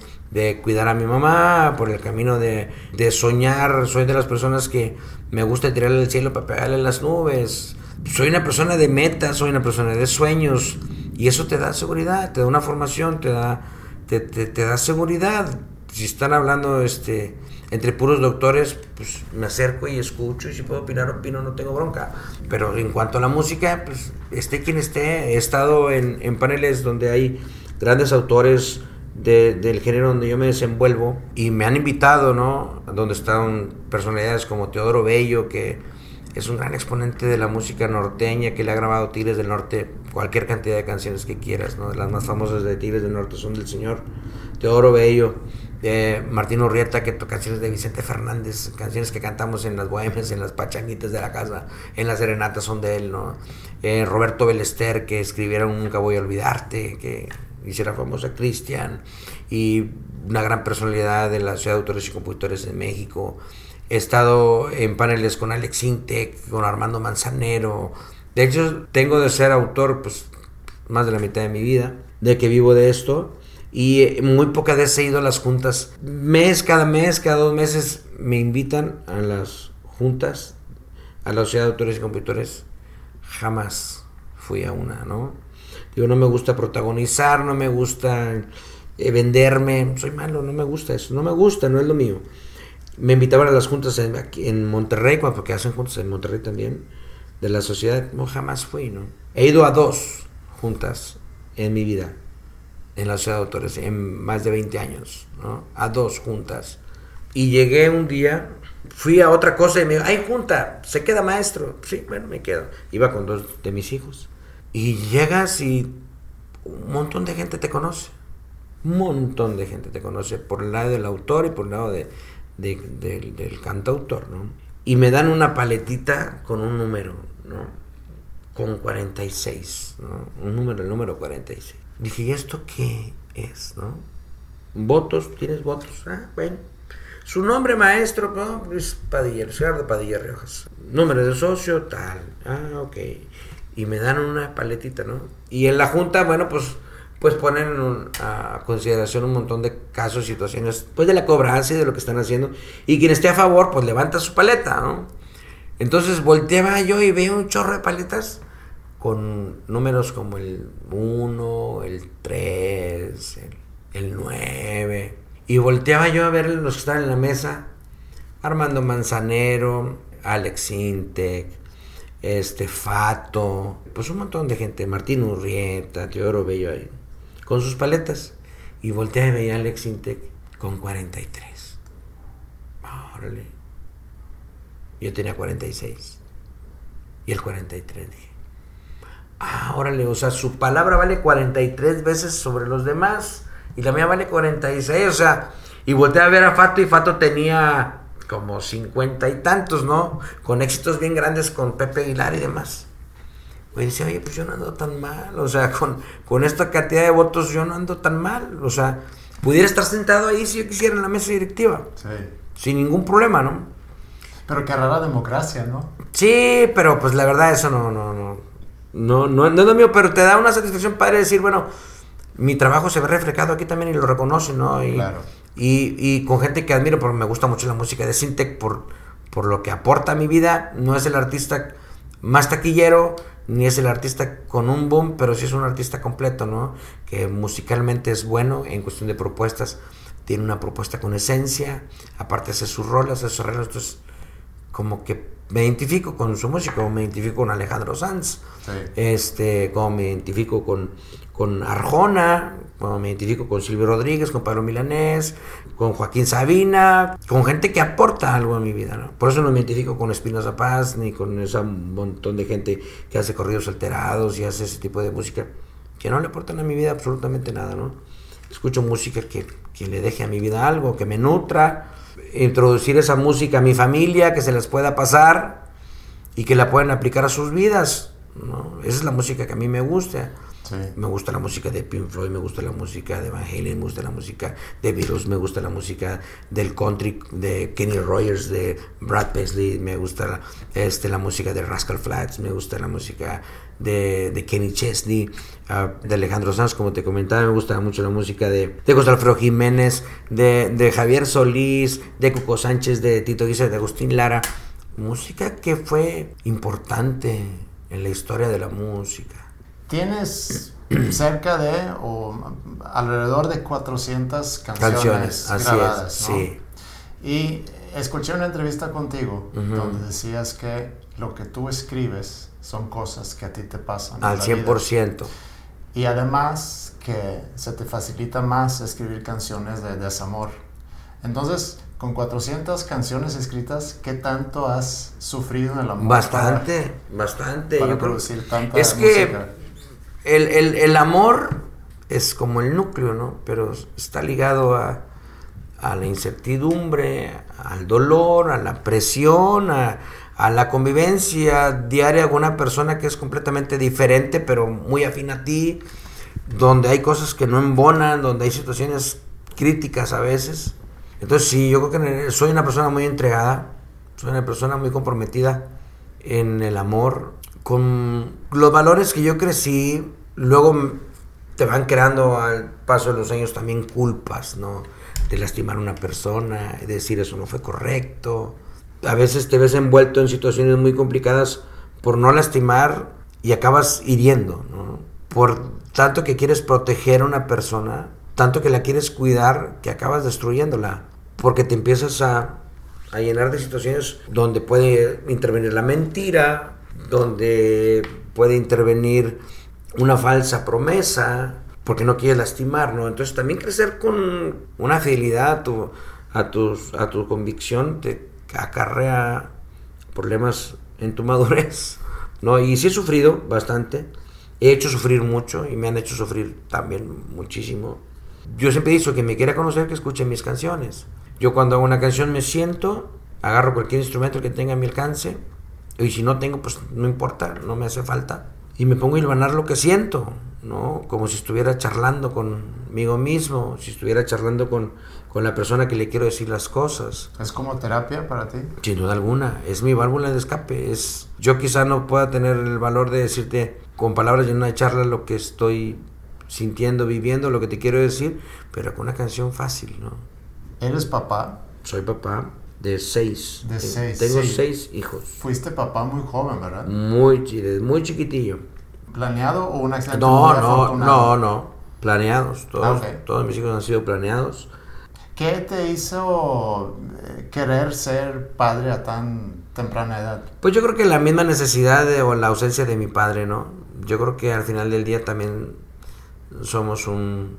cuidar a mi mamá, por el camino de, de, soñar. Soy de las personas que me gusta tirarle al cielo para pegarle las nubes. Soy una persona de metas, soy una persona de sueños. Y eso te da seguridad, te da una formación, te da, te, te, da seguridad. Si están hablando este, entre puros doctores, pues me acerco y escucho y si puedo opinar, opino, no tengo bronca. Pero en cuanto a la música, pues esté quien esté, he estado en, en paneles donde hay grandes autores de, del género donde yo me desenvuelvo y me han invitado, ¿no? Donde están personalidades como Teodoro Bello, que es un gran exponente de la música norteña, que le ha grabado Tigres del Norte cualquier cantidad de canciones que quieras, ¿no? Las más famosas de Tigres del Norte son del señor Teodoro Bello, de Martín Urrieta, que canciones de Vicente Fernández, canciones que cantamos en las bohemias, en las pachanguitas de la casa, en las serenatas son de él, ¿no? Eh, Roberto Belester, que escribieron Nunca voy a olvidarte, que hiciera famosa Cristian, y una gran personalidad de la Ciudad de Autores y Compositores de México. He estado en paneles con Alex Intec, con Armando Manzanero. De hecho, tengo de ser autor pues, más de la mitad de mi vida, de que vivo de esto y eh, muy pocas veces he ido a las juntas. Mes, cada mes, cada dos meses me invitan a las juntas, a la Sociedad de Autores y Compositores. Jamás fui a una, ¿no? Digo, no me gusta protagonizar, no me gusta eh, venderme, soy malo, no me gusta eso, no me gusta, no es lo mío. Me invitaban a las juntas en, en Monterrey, porque hacen juntas en Monterrey también, de la sociedad, no, jamás fui, ¿no? He ido a dos juntas en mi vida en la ciudad de autores en más de 20 años, ¿no? a dos juntas. Y llegué un día, fui a otra cosa y me dijo, hay junta, se queda maestro. Sí, bueno, me quedo. Iba con dos de mis hijos. Y llegas y un montón de gente te conoce. Un montón de gente te conoce por el lado del autor y por el lado de, del cantautor, ¿no? Y me dan una paletita con un número, ¿no? Con 46, ¿no? Un número, el número 46. Dije, ¿y esto qué es, no? Votos, ¿tienes votos? Ah, bueno. Su nombre maestro, no, es Padilla, Gerardo Padilla Riojas. Número de socio, tal. Ah, ok. Y me dan una paletita, ¿no? Y en la junta, bueno, pues, pues ponen a consideración un montón de casos, situaciones, pues de la cobranza y de lo que están haciendo. Y quien esté a favor, pues levanta su paleta, ¿no? Entonces volteaba yo y veo un chorro de paletas con números como el 1, el 3, el, 9. Y volteaba yo a ver los que estaban en la mesa. Armando Manzanero, Alex Intec, este Fato, pues un montón de gente, Martín Urrieta, Teodoro Bello ahí, con sus paletas. Y volteaba y veía a Alex Intec con 43. Órale. Yo tenía 46. Y el 43 dije ah, órale, o sea, su palabra vale 43 veces sobre los demás y la mía vale 46, o sea, y volteé a ver a Fato y Fato tenía como 50 y tantos, ¿no? Con éxitos bien grandes con Pepe Aguilar y demás. Y decía, oye, pues yo no ando tan mal, o sea, con, con esta cantidad de votos yo no ando tan mal, o sea, pudiera estar sentado ahí si yo quisiera en la mesa directiva. Sí. Sin ningún problema, ¿no? Pero qué rara democracia, ¿no? Sí, pero pues la verdad eso no, no, no. No, no, no es lo mío, pero te da una satisfacción padre decir, bueno, mi trabajo se ve reflejado aquí también y lo reconoce, ¿no? Y, claro. y, y, con gente que admiro, porque me gusta mucho la música de Sintec por, por lo que aporta a mi vida. No es el artista más taquillero, ni es el artista con un boom, pero sí es un artista completo, ¿no? Que musicalmente es bueno en cuestión de propuestas. Tiene una propuesta con esencia, aparte hace sus rolas, hace sus arreglos, entonces como que me identifico con su música, como me identifico con Alejandro Sanz, este, como me identifico con, con Arjona, como me identifico con Silvio Rodríguez, con Pablo Milanés, con Joaquín Sabina, con gente que aporta algo a mi vida, ¿no? Por eso no me identifico con Espinoza Paz, ni con ese montón de gente que hace corridos alterados y hace ese tipo de música, que no le aportan a mi vida absolutamente nada, ¿no? Escucho música que, que le deje a mi vida algo, que me nutra, introducir esa música a mi familia, que se les pueda pasar y que la puedan aplicar a sus vidas. ¿no? Esa es la música que a mí me gusta. Me gusta la música de Pink Floyd, me gusta la música de Van Halen, me gusta la música de Beatles, me gusta la música del country de Kenny Rogers, de Brad Paisley, me gusta la, este, la música de Rascal Flats, me gusta la música de, Kenny Chesney, de Alejandro Sanz, como te comentaba, me gusta mucho la música de, de José Alfredo Jiménez, de, Javier Solís, de Cuco Sánchez, de Tito Guisa, de Agustín Lara. Música que fue importante en la historia de la música. Tienes cerca de o alrededor de 400 canciones, grabadas, sí. Y escuché una entrevista contigo donde decías que lo que tú escribes son cosas que a ti te pasan. Al 100%. Y además que se te facilita más escribir canciones de desamor. Entonces, con 400 canciones escritas, ¿qué tanto has sufrido en el amor? Bastante, bastante. Para producir tanta es que el, el- el amor es como el núcleo, ¿no? Pero está ligado a, a la incertidumbre, al dolor, a la presión, a, a la convivencia diaria con una persona que es completamente diferente, pero muy afín a ti, donde hay cosas que no embonan, donde hay situaciones críticas a veces. Entonces sí, yo creo que soy una persona muy entregada, soy una persona muy comprometida en el amor, con los valores que yo crecí, luego te van creando al paso de los años también culpas, ¿no? De lastimar a una persona, de decir eso no fue correcto. A veces te ves envuelto en situaciones muy complicadas por no lastimar y acabas hiriendo. Por tanto que quieres proteger a una persona, tanto que la quieres cuidar, que acabas destruyéndola. Porque te empiezas a, a llenar de situaciones donde puede intervenir la mentira, donde puede intervenir una falsa promesa, porque no quieres lastimar, ¿no? Entonces también crecer con una fidelidad a tu, a tus, a tu convicción te acarrea problemas en tu madurez, ¿no? Y sí he sufrido bastante, he hecho sufrir mucho y me han hecho sufrir también muchísimo. Yo siempre he dicho que me quiera conocer que escuche mis canciones. Yo cuando hago una canción me siento, agarro cualquier instrumento que tenga a mi alcance, y si no tengo, pues no importa, no me hace falta. Y me pongo a hilvanar lo que siento, ¿no? Como si estuviera charlando conmigo mismo, si estuviera charlando con, con la persona que le quiero decir las cosas. ¿Es como terapia para ti? Sin duda alguna, es mi válvula de escape. Es, yo quizá no pueda tener el valor de decirte con palabras en una charla lo que estoy sintiendo, viviendo, lo que te quiero decir, pero con una canción fácil, ¿no? ¿Eres papá? Soy papá de seis. De seis, Tengo sí. seis hijos. Fuiste papá muy joven, ¿verdad? Muy, muy chiquitillo. ¿Planeado o un accidente No, no, no, no. Planeados. Todos, Ah, ok. todos mis hijos han sido planeados. ¿Qué te hizo eh, querer ser padre a tan temprana edad? Pues yo creo que la misma necesidad o la ausencia de mi padre, ¿no? Yo creo que al final del día también somos un,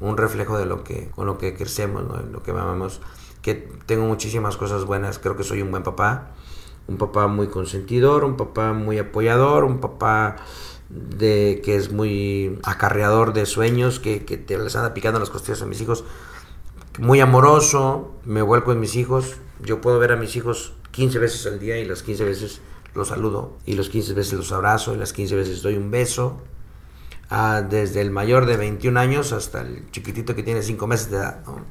un reflejo de lo que, con lo que crecemos, ¿no? Lo que amamos. Que tengo muchísimas cosas buenas, creo que soy un buen papá. Un papá muy consentidor, un papá muy apoyador, un papá de que es muy acarreador de sueños, que, que te les anda picando las costillas a mis hijos. Muy amoroso, me vuelco en mis hijos. Yo puedo ver a mis hijos 15 veces al día y las 15 veces los saludo y los 15 veces los abrazo y las 15 veces doy un beso. Ah, desde el mayor de 21 años hasta el chiquitito que tiene 5 meses de edad. ¿no?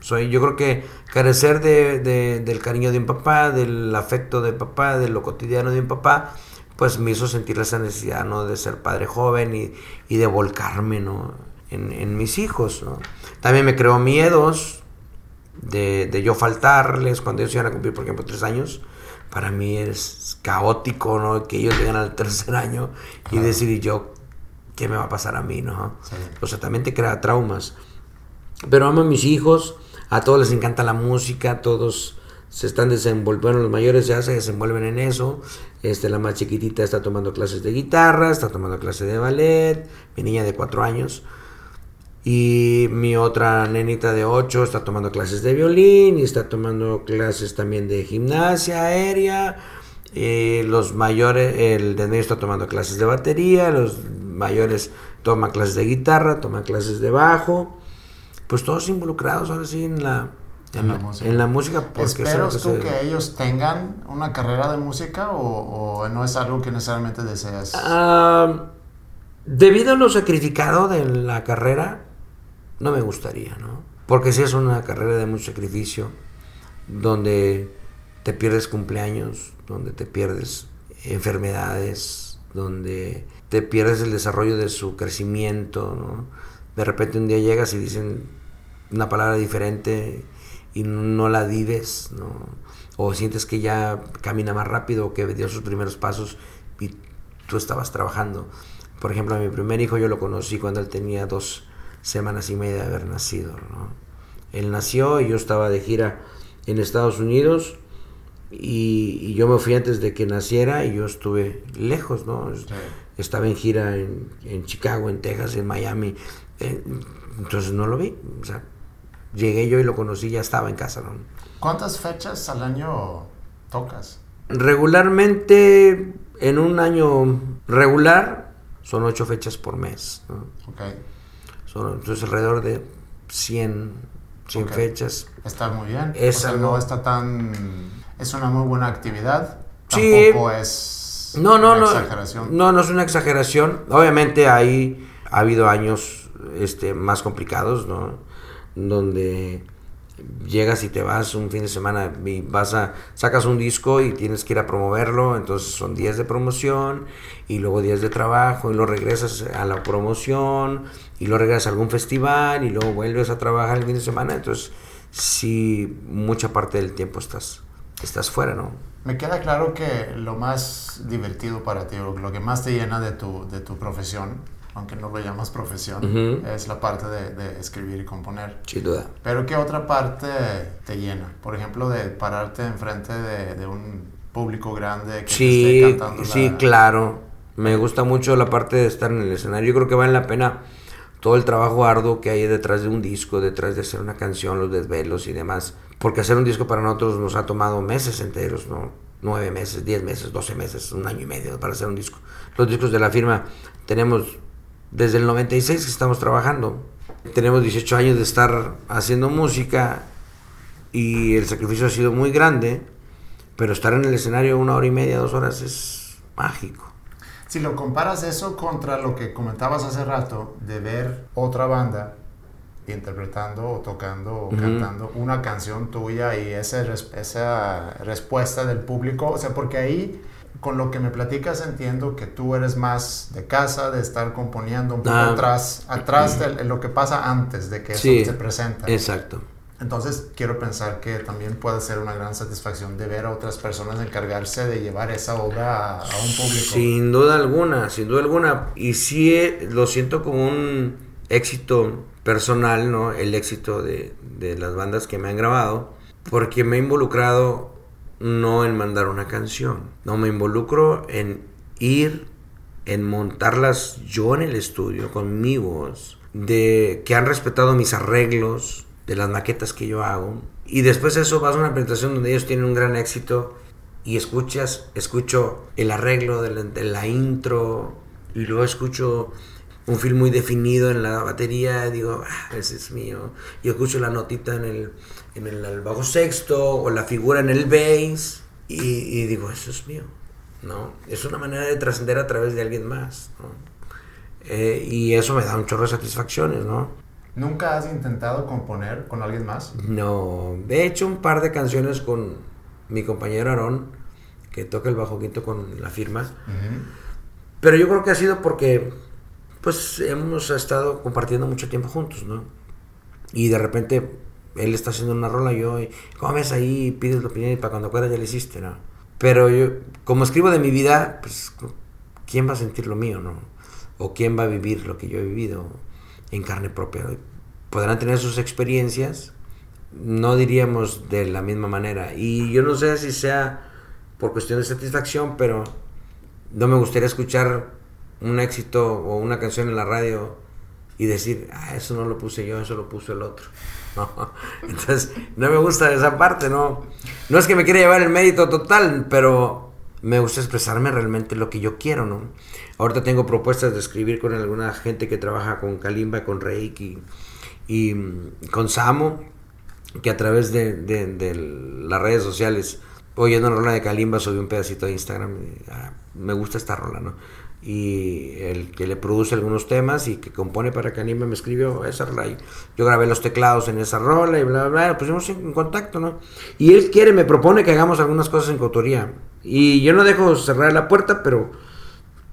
Soy, yo creo que carecer de, de- del cariño de un papá, del afecto de papá, de lo cotidiano de un papá, pues me hizo sentir esa necesidad ¿no? de ser padre joven y, y de volcarme ¿no? En, en mis hijos. ¿no? También me creó miedos de, de yo faltarles cuando ellos iban a cumplir, por ejemplo, tres años. Para mí es caótico ¿no? que ellos lleguen al tercer año y decir, ¿y yo qué me va a pasar a mí? ¿no? Sí. O sea, también te crea traumas. Pero amo a mis hijos, a todos les encanta la música, todos se están desenvolviendo, los mayores ya se desenvuelven en eso. Este, la más chiquitita está tomando clases de guitarra, está tomando clases de ballet, mi niña de cuatro años. Y mi otra nenita de 8 está tomando clases de violín y está tomando clases también de gimnasia aérea. Eh, los mayores, el de medio está tomando clases de batería, los mayores toman clases de guitarra, toman clases de bajo. Pues todos involucrados ahora sí en la, En la música. en la música. ¿Esperas que tú se- que ellos tengan una carrera de música o, o no es algo que necesariamente deseas? Ah, debido a lo sacrificado de la carrera, no me gustaría, ¿no? Porque si es una carrera de mucho sacrificio, donde te pierdes cumpleaños, donde te pierdes enfermedades, donde te pierdes el desarrollo de su crecimiento, ¿no? De repente un día llegas y dicen una palabra diferente y no la vives, ¿no? O sientes que ya camina más rápido que dio sus primeros pasos y tú estabas trabajando. Por ejemplo, a mi primer hijo yo lo conocí cuando él tenía dos semanas y media de haber nacido, ¿no? Él nació y yo estaba de gira en Estados Unidos y, y yo me fui antes de que naciera y yo estuve lejos, ¿no? Estaba en gira en, en Chicago, en Texas, en Miami. entonces no lo vi. O sea, llegué yo y lo conocí, ya estaba en casa, ¿no? ¿Cuántas fechas al año tocas? Regularmente, en un año regular, son ocho fechas por mes. ¿no? Ok. Son entonces alrededor de 100, 100 Ok. fechas. Está muy bien. Es o sea, algo- no está tan... Es una muy buena actividad. Sí. Tampoco es No, no, una no. exageración. No, no es una exageración. Obviamente hay, ha habido años este, más complicados, ¿no? Donde llegas y te vas un fin de semana y vas a sacas un disco y tienes que ir a promoverlo, entonces son días de promoción y luego días de trabajo y luego regresas a la promoción y luego regresas a algún festival y luego vuelves a trabajar el fin de semana, entonces sí mucha parte del tiempo estás estás fuera, ¿no? Me queda claro que lo más divertido para ti, o lo que más te llena de tu, de tu profesión, aunque no lo llamas profesión, es la parte de, de escribir y componer. Sin duda. Pero ¿qué otra parte te llena? Por ejemplo, de pararte enfrente de, de un público grande que te Sí, esté cantando sí, la- claro. Me gusta mucho la parte de estar en el escenario. Yo creo que vale la pena todo el trabajo arduo que hay detrás de un disco, detrás de hacer una canción, los desvelos y demás. Porque hacer un disco para nosotros nos ha tomado meses enteros, ¿no? Nueve meses, diez meses, doce meses, un año y medio para hacer un disco. Los discos de la firma tenemos desde el 96 que estamos trabajando. Tenemos 18 años de estar haciendo música y el sacrificio ha sido muy grande, pero estar en el escenario una hora y media, dos horas es mágico. Si lo comparas eso contra lo que comentabas hace rato, de ver otra banda interpretando o tocando o cantando una canción tuya y esa, res- esa respuesta del público, o sea, porque ahí con lo que me platicas entiendo que tú eres más de casa, de estar componiendo un poco Ah. atrás, atrás de lo que pasa antes de que eso se presenta. Exacto. Entonces quiero pensar que también puede ser una gran satisfacción de ver a otras personas encargarse de llevar esa obra a, a un público. Sin duda alguna, sin duda alguna. Y sí eh, lo siento como un éxito personal, ¿no? El éxito de, de las bandas que me han grabado. Porque me he involucrado no en mandar una canción. No, me involucro en ir, en montarlas yo en el estudio con mi voz. De que han respetado mis arreglos, de las maquetas que yo hago. Y después de eso vas a una presentación donde ellos tienen un gran éxito y escuchas, escucho el arreglo de la, intro y luego escucho un feel muy definido en la batería, digo, ah, ese es mío. Y escucho la notita en el, en el, bajo sexto o la figura en el bass y, y digo, eso es mío. ¿no? Es una manera de trascender a través de alguien más. ¿no? Eh, y eso me da un chorro de satisfacciones, ¿no? ¿Nunca has intentado componer con alguien más? No, he hecho un par de canciones con mi compañero Aarón, que toca el bajo quinto con la firma. Pero yo creo que ha sido porque, pues, hemos estado compartiendo mucho tiempo juntos, ¿no? Y de repente él está haciendo una rola, yo, y, ¿cómo ves ahí? Pides la opinión y para cuando acuerdas ya la hiciste, ¿no? Pero yo, como escribo de mi vida, pues, ¿quién va a sentir lo mío, no? O quién va a vivir lo que yo he vivido en carne propia. Podrán tener sus experiencias, no diríamos de la misma manera. Y yo no sé si sea por cuestión de satisfacción, pero no me gustaría escuchar un éxito o una canción en la radio y decir, ah, eso no lo puse yo, eso lo puso el otro. No. Entonces, no me gusta esa parte, no. No es que me quiera llevar el mérito total, pero me gusta expresarme realmente lo que yo quiero, ¿no? Ahorita tengo propuestas de escribir con alguna gente que trabaja con Kalimba, con Reiki y mm, con Samo, que a través de, las redes sociales, oyendo una rola de Kalimba, subí un pedacito de Instagram, y, ah, me gusta esta rola, ¿no? Y el que le produce algunos temas y que compone para Kalimba me escribió esa rola. yo grabé los teclados en esa rola y bla, bla, bla, pusimos en contacto, ¿no? Y él quiere, me propone que hagamos algunas cosas en coautoría. Y yo no dejo cerrar la puerta, pero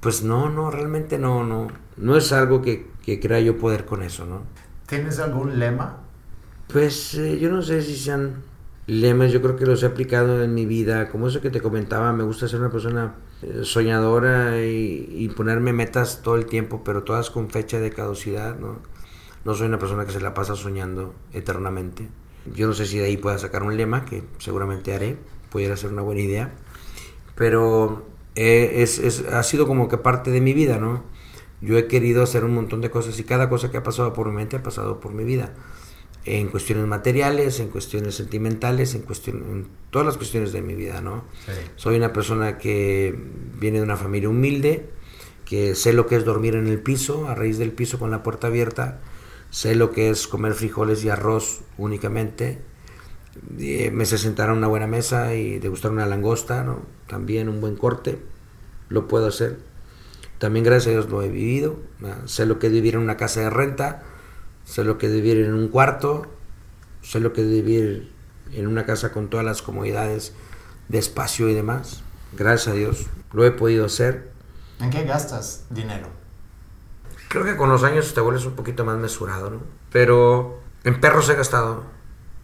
pues no, no, realmente no, no. No es algo que, que crea yo poder con eso, ¿no? ¿Tienes algún lema? Pues eh, yo no sé si sean lemas, yo creo que los he aplicado en mi vida, como eso que te comentaba, me gusta ser una persona soñadora y, y ponerme metas todo el tiempo, pero todas con fecha de caducidad, ¿no? No soy una persona que se la pasa soñando eternamente. Yo no sé si de ahí pueda sacar un lema, que seguramente haré, pudiera ser una buena idea, pero eh, es, es- ha sido como que parte de mi vida, ¿no? Yo he querido hacer un montón de cosas y cada cosa que ha pasado por mi mente ha pasado por mi vida en cuestiones materiales, en cuestiones sentimentales, en, cuestión, en todas las cuestiones de mi vida, ¿no? Sí. Soy una persona que viene de una familia humilde, que sé lo que es dormir en el piso, a raíz del piso con la puerta abierta, sé lo que es comer frijoles y arroz únicamente, eh, me sé sentar a una buena mesa y degustar una langosta, ¿no? también un buen corte, lo puedo hacer. También gracias a Dios lo he vivido, sé lo que es vivir en una casa de renta, sé lo que es vivir en un cuarto, sé lo que es vivir en una casa con todas las comodidades de espacio y demás. Gracias a Dios lo he podido hacer. ¿En qué gastas dinero? Creo que con los años te vuelves un poquito más mesurado, ¿no? Pero en perros he gastado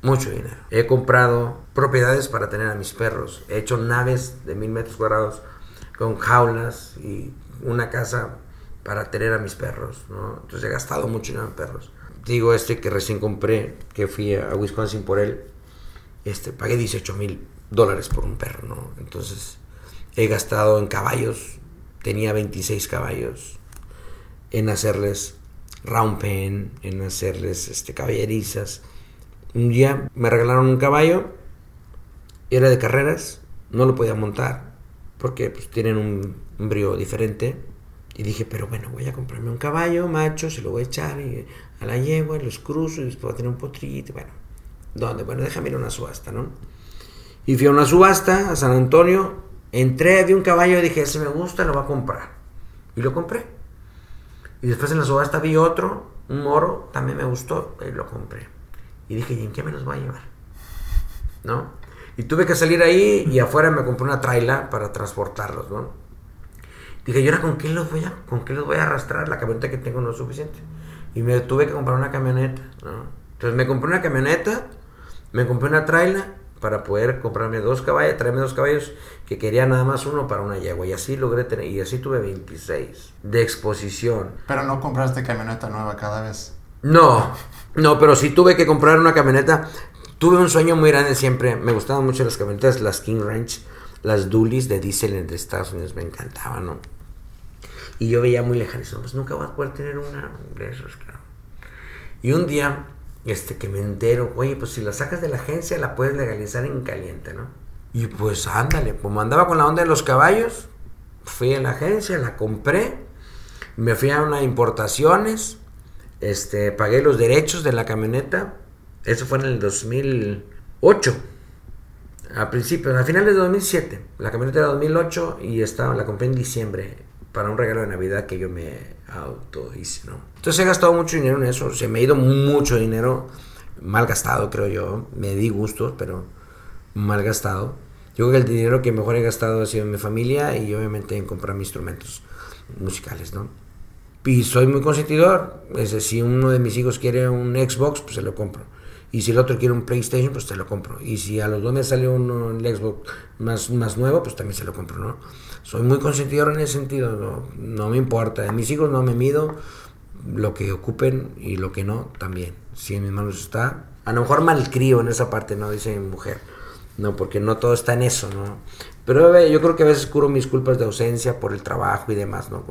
mucho dinero. He comprado propiedades para tener a mis perros. He hecho naves de mil metros cuadrados con jaulas y una casa para tener a mis perros, ¿no? Entonces he gastado mucho dinero en perros. Digo este que recién compré, que fui a Wisconsin por él, este, pagué 18 mil dólares por un perro, ¿no? Entonces he gastado en caballos, tenía 26 caballos, en hacerles round pen, en hacerles este, caballerizas. Un día me regalaron un caballo, era de carreras, no lo podía montar, porque pues, tienen un, brío diferente. Y dije, pero bueno, voy a comprarme un caballo macho, se lo voy a echar a la yegua, los cruzo y a tener un potrillito. Bueno, ¿dónde? Bueno, déjame ir a una subasta, ¿no? Y fui a una subasta a San Antonio, entré, vi un caballo y dije, si me gusta, lo voy a comprar. Y lo compré. Y después en la subasta vi otro, un moro, también me gustó, y lo compré. Y dije, ¿y en qué me los voy a llevar? ¿No? Y tuve que salir ahí y afuera me compré una traila para transportarlos, ¿no? Dije, ¿y ahora con qué los voy a, con qué los voy a arrastrar? La camioneta que tengo no es suficiente. Y me tuve que comprar una camioneta, ¿no? Entonces me compré una camioneta, me compré una traila para poder comprarme dos caballos, traerme dos caballos que quería nada más uno para una yegua. Y así logré tener, y así tuve 26 de exposición. Pero no compraste camioneta nueva cada vez. No, no, pero sí tuve que comprar una camioneta Tuve un sueño muy grande siempre. Me gustaban mucho las camionetas, las King Ranch, las Dualies de diésel de Estados Unidos. Me encantaban, ¿no? Y yo veía muy lejano. Pues nunca voy a poder tener una de esos, claro. Y un día, este, que me entero, oye, pues si la sacas de la agencia, la puedes legalizar en caliente, ¿no? Y pues ándale, como andaba con la onda de los caballos, fui a la agencia, la compré, me fui a unas importaciones, este, pagué los derechos de la camioneta eso fue en el 2008. A principios, a finales de 2007. La camioneta era 2008 y estaba, la compré en diciembre para un regalo de Navidad que yo me auto hice, ¿no? Entonces he gastado mucho dinero en eso. Se me ha ido mucho dinero. Mal gastado, creo yo. Me di gustos, pero mal gastado. Yo creo que el dinero que mejor he gastado ha sido en mi familia y obviamente en comprar mis instrumentos musicales, ¿no? Y soy muy consentidor. Es decir, si uno de mis hijos quiere un Xbox, pues se lo compro. Y si el otro quiere un PlayStation, pues te lo compro. Y si a los dos me sale uno el Xbox más, más nuevo, pues también se lo compro, ¿no? Soy muy consentidor en ese sentido, no, no me importa. En mis hijos no me mido lo que ocupen y lo que no, también. Si en mis manos está, a lo mejor malcrio en esa parte, ¿no? Dice mi mujer. No, porque no todo está en eso, ¿no? Pero yo creo que a veces curo mis culpas de ausencia por el trabajo y demás, ¿no?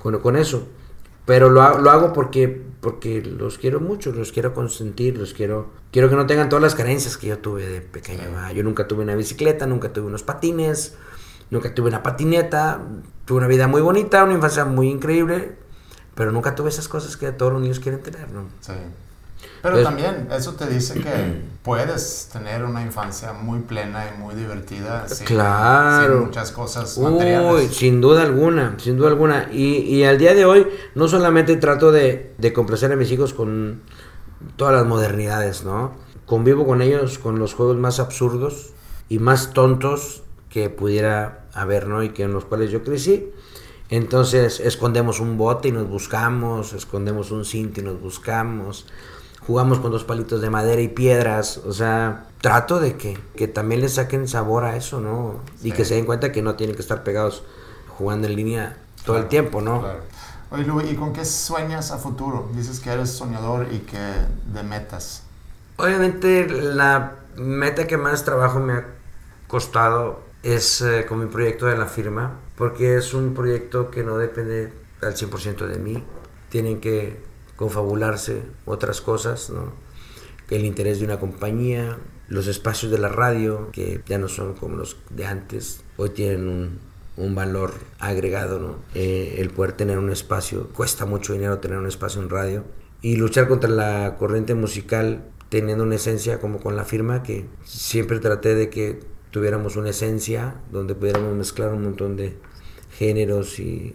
Con, con eso. Pero lo, lo hago porque porque los quiero mucho, los quiero consentir, los quiero... Quiero que no tengan todas las carencias que yo tuve de pequeño. Yo nunca tuve una bicicleta, nunca tuve unos patines, nunca tuve una patineta. Tuve una vida muy bonita, una infancia muy increíble, pero nunca tuve esas cosas que todos los niños quieren tener, ¿no? Sí. Pero también eso te dice que puedes tener una infancia muy plena y muy divertida sin, claro. muchas cosas materiales. sin duda alguna, sin duda alguna. Y, y al día de hoy no solamente trato de, de, complacer a mis hijos con todas las modernidades, ¿no? Convivo con ellos con los juegos más absurdos y más tontos que pudiera haber, ¿no? Y que en los cuales yo crecí. Entonces escondemos un bote y nos buscamos, escondemos un cinto y nos buscamos jugamos con dos palitos de madera y piedras, o sea, trato de que, que también le saquen sabor a eso, ¿no? Y que se den cuenta que no tienen que estar pegados jugando en línea todo el tiempo, ¿no? Claro. Oye, Luis, ¿y con qué sueñas a futuro? Dices que eres soñador y que de metas. Obviamente la meta que más trabajo me ha costado es eh, con mi proyecto de la firma, porque es un proyecto que no depende al 100% de mí. Tienen que confabularse otras cosas, ¿no? el interés de una compañía, los espacios de la radio, que ya no son como los de antes, hoy tienen un, un valor agregado, ¿no? Eh, el poder tener un espacio, cuesta mucho dinero tener un espacio en radio. Y luchar contra la corriente musical teniendo una esencia como con la firma, que siempre traté de que tuviéramos una esencia donde pudiéramos mezclar un montón de géneros y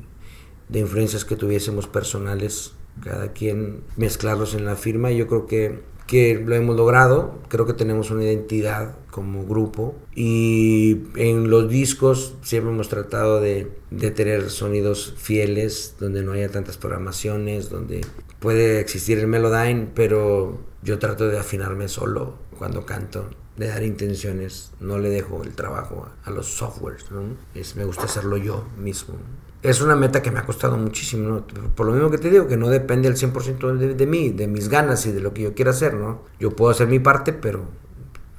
de influencias que tuviésemos personales, cada quien mezclarlos en la firma. Yo creo que que lo hemos logrado, creo que tenemos una identidad como grupo y en los discos siempre hemos tratado de, de, tener sonidos fieles, donde no haya tantas programaciones, donde puede existir el Melodyne, pero yo trato de afinarme solo cuando canto, de dar intenciones, no le dejo el trabajo a, los softwares, ¿no? es, me gusta hacerlo yo mismo es una meta que me ha costado muchísimo, Por lo mismo que te digo, que no depende al 100% de, de, mí, de mis ganas y de lo que yo quiera hacer, ¿no? Yo puedo hacer mi parte, pero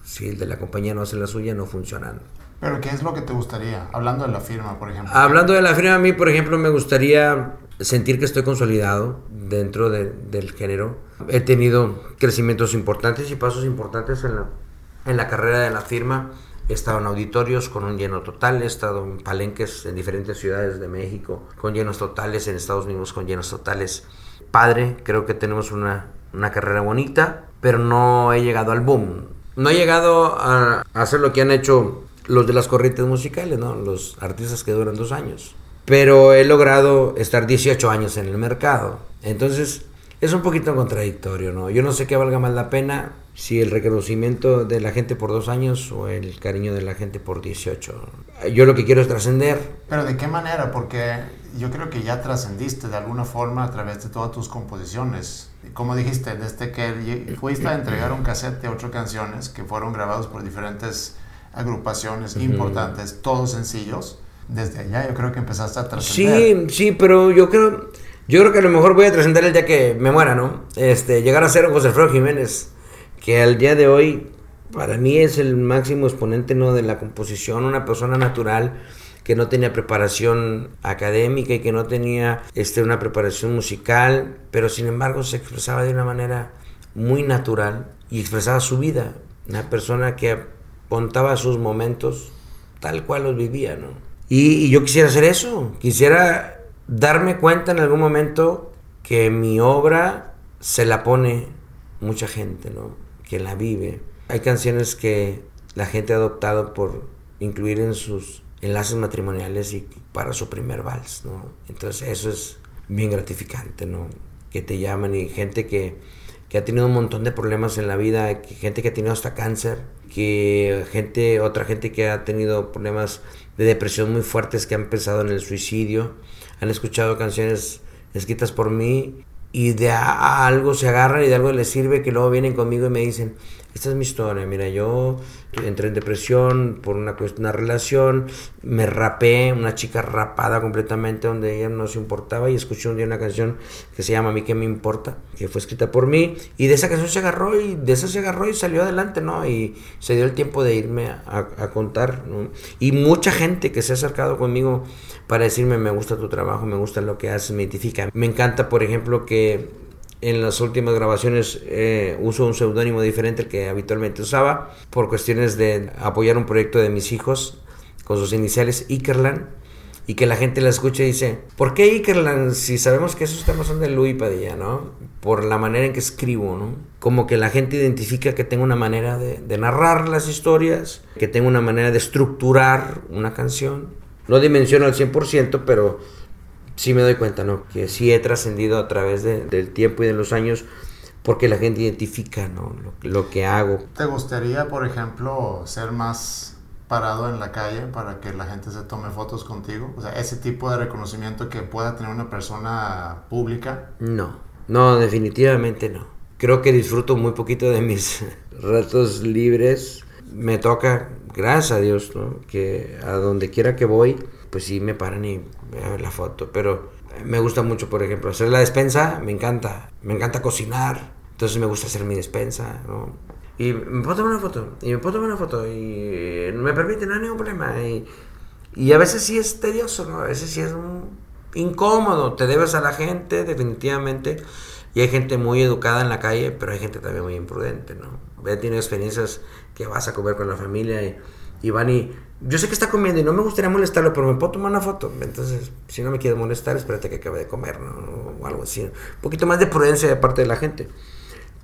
si el de la compañía no hace la suya, no funcionan. ¿Pero qué es lo que te gustaría? Hablando de la firma, por ejemplo. Hablando de la firma, a mí, por ejemplo, me gustaría sentir que estoy consolidado dentro del género. He tenido crecimientos importantes y pasos importantes en la, en la carrera de la firma He estado en auditorios con un lleno total, he estado en palenques en diferentes ciudades de México con llenos totales, en Estados Unidos con llenos totales. Padre, creo que tenemos una, una carrera bonita, pero no he llegado al boom. No he llegado a hacer lo que han hecho los de las corrientes musicales, ¿no? los artistas que duran dos años. Pero he logrado estar 18 años en el mercado. Entonces, es un poquito contradictorio, ¿no? Yo no sé qué valga más la pena si el reconocimiento de la gente por dos años o el cariño de la gente por 18. Yo lo que quiero es trascender. Pero ¿de qué manera? Porque yo creo que ya trascendiste de alguna forma a través de todas tus composiciones. Como dijiste, desde que fuiste a entregar un cassette de ocho canciones que fueron grabados por diferentes agrupaciones importantes, todos sencillos, desde allá yo creo que empezaste a trascender. Sí, sí, pero yo creo yo creo que a lo mejor voy a trascender el día que me muera, ¿no? Este, llegar a ser José Alfredo Jiménez, que al día de hoy para mí es el máximo exponente ¿no? de la composición, una persona natural que no tenía preparación académica y que no tenía este, una preparación musical, pero sin embargo se expresaba de una manera muy natural y expresaba su vida. Una persona que contaba sus momentos tal cual los vivía, ¿no? Y, y yo quisiera hacer eso, quisiera darme cuenta en algún momento que mi obra se la pone mucha gente, ¿no? Que la vive. Hay canciones que la gente ha adoptado por incluir en sus enlaces matrimoniales y para su primer vals, ¿no? Entonces eso es bien gratificante, ¿no? Que te llaman y gente que, que ha tenido un montón de problemas en la vida, gente que ha tenido hasta cáncer, que gente, otra gente que ha tenido problemas de depresión muy fuertes, que han pensado en el suicidio han escuchado canciones escritas por mí y de algo se agarran y de algo les sirve que luego vienen conmigo y me dicen, esta es mi historia, mira, yo entré en depresión por una, una relación, me rapé, una chica rapada completamente donde ella no se importaba y escuché un día una canción que se llama A mí qué me importa, que fue escrita por mí y de esa canción se agarró y de esa se agarró y salió adelante, ¿no? Y se dio el tiempo de irme a, a contar, ¿no? Y mucha gente que se ha acercado conmigo para decirme me gusta tu trabajo, me gusta lo que haces, me identifica. Me encanta, por ejemplo, que en las últimas grabaciones eh, uso un seudónimo diferente al que habitualmente usaba por cuestiones de apoyar un proyecto de mis hijos con sus iniciales Ikerland y que la gente la escuche y dice, ¿por qué Ikerland si sabemos que esos temas son de Luis Padilla, ¿no? Por la manera en que escribo, ¿no? Como que la gente identifica que tengo una manera de, de narrar las historias, que tengo una manera de estructurar una canción. No dimensiono al 100%, pero sí me doy cuenta, ¿no? Que sí he trascendido a través del tiempo y de los años porque la gente identifica, ¿no? Lo, que hago. ¿Te gustaría, por ejemplo, ser más parado en la calle para que la gente se tome fotos contigo? O sea, ese tipo de reconocimiento que pueda tener una persona pública. No, no, definitivamente no. Creo que disfruto muy poquito de mis ratos libres. Me toca, gracias a Dios, ¿no? Que a donde quiera que voy, pues sí me paran y a ver la foto. Pero me gusta mucho, por ejemplo, hacer la despensa, me encanta. Me encanta cocinar, entonces me gusta hacer mi despensa. Y me puedo tomar una foto, y me puedo tomar una foto, y no me permite, no hay ningún problema. Y, y a veces sí es tedioso, ¿no? A veces sí es incómodo, te debes a la gente, definitivamente. Y hay gente muy educada en la calle, pero hay gente también muy imprudente, ¿no? He tenido experiencias que vas a comer con la familia y y van y yo sé que está comiendo y no me gustaría molestarlo, pero me puedo tomar una foto. Entonces, si no me quiere molestar, espérate que acabe de comer, ¿no? O algo así. Un poquito más de prudencia de parte de la gente.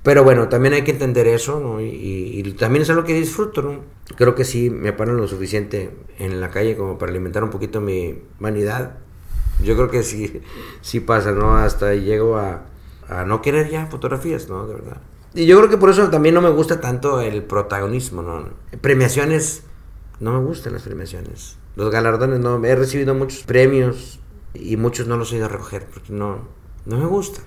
Pero bueno, también hay que entender eso, ¿no? Y, y, también es algo que disfruto, ¿no? Creo que sí me paro lo suficiente en la calle como para alimentar un poquito mi vanidad. Yo creo que sí, sí pasa, ¿no? Hasta llego a, a no querer ya fotografías, ¿no? De verdad. Y yo creo que por eso también no me gusta tanto el protagonismo, ¿no? Premiaciones, no me gustan las premiaciones. Los galardones, no. He recibido muchos premios y muchos no los he ido a recoger porque no, no me gustan.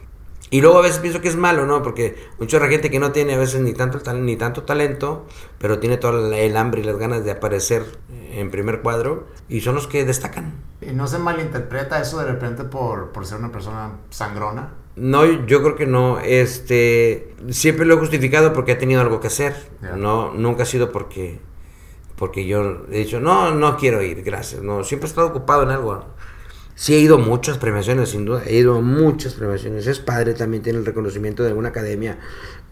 Y luego a veces pienso que es malo, ¿no? Porque mucha gente que no tiene a veces ni tanto, ni tanto talento, pero tiene todo el hambre y las ganas de aparecer en primer cuadro, y son los que destacan. ¿Y no se malinterpreta eso de repente por, por ser una persona sangrona? No, yo creo que no. Este, siempre lo he justificado porque he tenido algo que hacer. No, nunca ha sido porque, porque yo he dicho, no, no quiero ir, gracias. No, siempre he estado ocupado en algo. Sí he ido a muchas premiaciones, sin duda. He ido a muchas premiaciones. Es padre también tiene el reconocimiento de alguna academia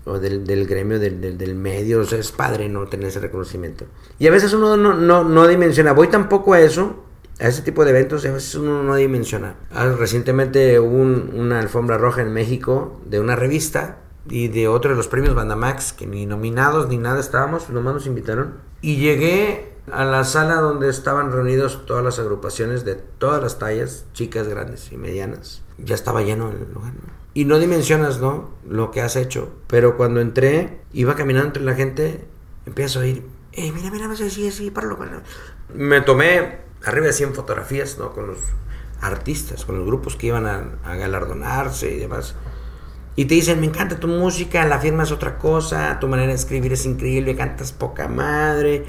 o del, del gremio del, del, medio. O sea, es padre no tener ese reconocimiento. Y a veces uno no, no, no dimensiona. Voy tampoco a eso, a ese tipo de eventos, a veces uno no dimensiona. Ah, recientemente hubo una alfombra roja en México de una revista y de otro de los premios Bandamax, que ni nominados ni nada estábamos, nomás nos invitaron. Y llegué a la sala donde estaban reunidos todas las agrupaciones de todas las tallas, chicas, grandes y medianas. Ya estaba lleno el lugar. Y no dimensionas, ¿no? Lo que has hecho. Pero cuando entré, iba caminando entre la gente, empiezo a ir, eh, mira, mira. Me tomé arriba de 100 fotografías, ¿no? Con los artistas, con los grupos que iban a galardonarse y demás. Y te dicen, me encanta tu música, la firma es otra cosa, tu manera de escribir es increíble, cantas poca madre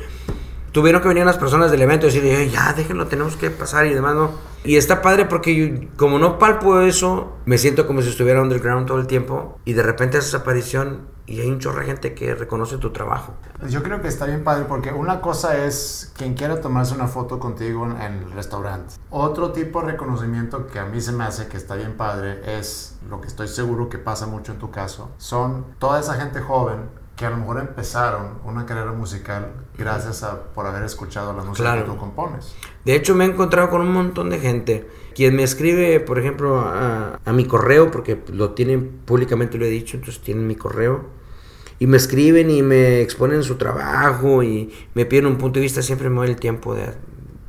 tuvieron que venir las personas del evento y decir, ya, déjenlo, tenemos que pasar y demás, ¿no? Y está padre porque como no palpo eso, me siento como si estuviera underground todo el tiempo y de repente haces aparición y hay un chorro de gente que reconoce tu trabajo. Yo creo que está bien padre porque una cosa es quien quiera tomarse una foto contigo en el restaurante. Otro tipo de reconocimiento que a mí se me hace que está bien padre es lo que estoy seguro que pasa mucho en tu caso. Son toda esa gente joven que a lo mejor empezaron una carrera musical gracias a por haber escuchado la música que tú compones. De hecho, me he encontrado con un montón de gente quien me escribe, por ejemplo, a, a mi correo, porque lo tienen públicamente, lo he dicho, entonces tienen mi correo, y me escriben y me exponen su trabajo y me piden un punto de vista, siempre me doy el tiempo de,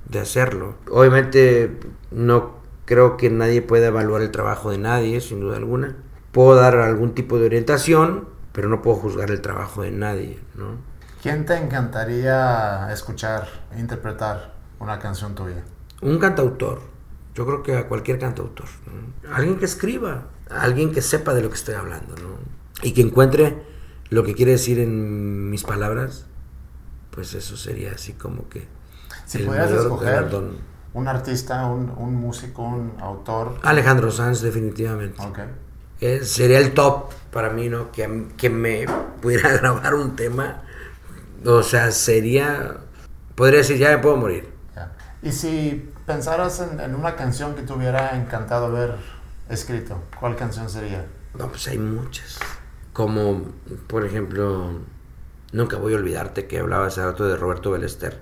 de hacerlo. Obviamente, no creo que nadie pueda evaluar el trabajo de nadie, sin duda alguna. Puedo dar algún tipo de orientación, pero no puedo juzgar el trabajo de nadie, ¿no? ¿Quién te encantaría escuchar, interpretar una canción tuya? Un cantautor. Yo creo que a cualquier cantautor. Alguien que escriba, alguien que sepa de lo que estoy hablando, ¿no? Y que encuentre lo que quiere decir en mis palabras, pues eso sería así como que... Si pudieras escoger un artista, un, un, músico, un autor... Alejandro Sanz, definitivamente. Okay. Eh, sería el top para mí, ¿no? Que, que me pudiera grabar un tema. O sea, sería. Podría decir, ya me puedo morir. Y si pensaras en, en, una canción que te hubiera encantado haber escrito, ¿cuál canción sería? No, pues hay muchas. Como, por ejemplo, Nunca voy a olvidarte que hablaba hace rato de Roberto Belester.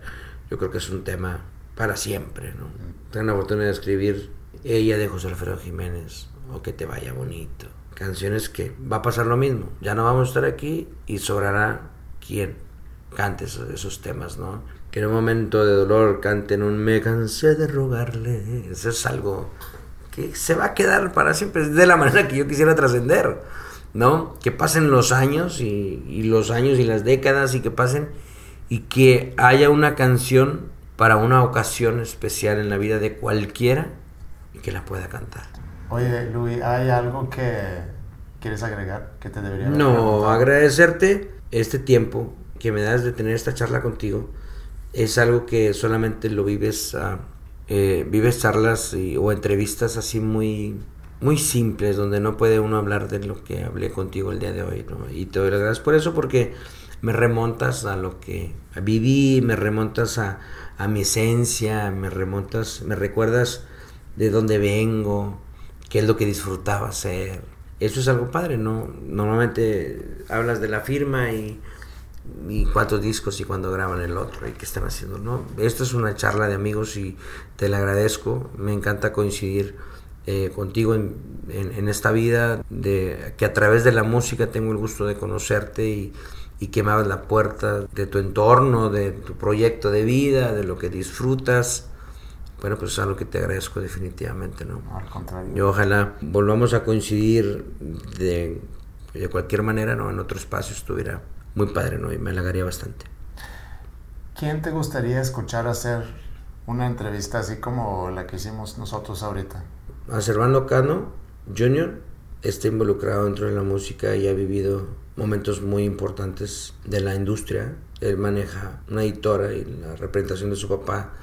Yo creo que es un tema para siempre, ¿no? Tengo la oportunidad de escribir Ella de José Alfredo Jiménez o Que te vaya bonito canciones que va a pasar lo mismo. Ya no vamos a estar aquí y sobrará quien cante esos, temas, ¿no? Que en un momento de dolor canten un me cansé de rogarle. Eso es algo que se va a quedar para siempre. Es de la manera que yo quisiera trascender, ¿no? Que pasen los años y, y los años y las décadas y que pasen y que haya una canción para una ocasión especial en la vida de cualquiera y que la pueda cantar. Oye, Luis, ¿hay algo que quieres agregar que te debería No, agradecerte este tiempo que me das de tener esta charla contigo. Es algo que solamente lo vives, uh, vives charlas y, o entrevistas así muy, muy simples, donde no puede uno hablar de lo que hablé contigo el día de hoy. ¿no? Y te doy las gracias por eso, porque me remontas a lo que viví, me remontas a, a mi esencia, me remontas, me recuerdas de dónde vengo, qué es lo que disfrutaba hacer. Eso es algo padre, ¿no? Normalmente hablas de la firma y, y cuántos discos y cuándo graban el otro y qué están haciendo, ¿no? Esto es una charla de amigos y te la agradezco. Me encanta coincidir eh, contigo en, en, esta vida, de, que a través de la música tengo el gusto de conocerte y, y que me la puerta de tu entorno, de tu proyecto de vida, de lo que disfrutas. Bueno, pues es algo que te agradezco definitivamente, ¿no? Al contrario. Yo ojalá volvamos a coincidir de, de cualquier manera, ¿no? En otro espacio estuviera muy padre, ¿no? Y me halagaría bastante. ¿Quién te gustaría escuchar hacer una entrevista así como la que hicimos nosotros ahorita? A Servando Cano Jr. está involucrado dentro de la música y ha vivido momentos muy importantes de la industria. Él maneja una editora y la representación de su papá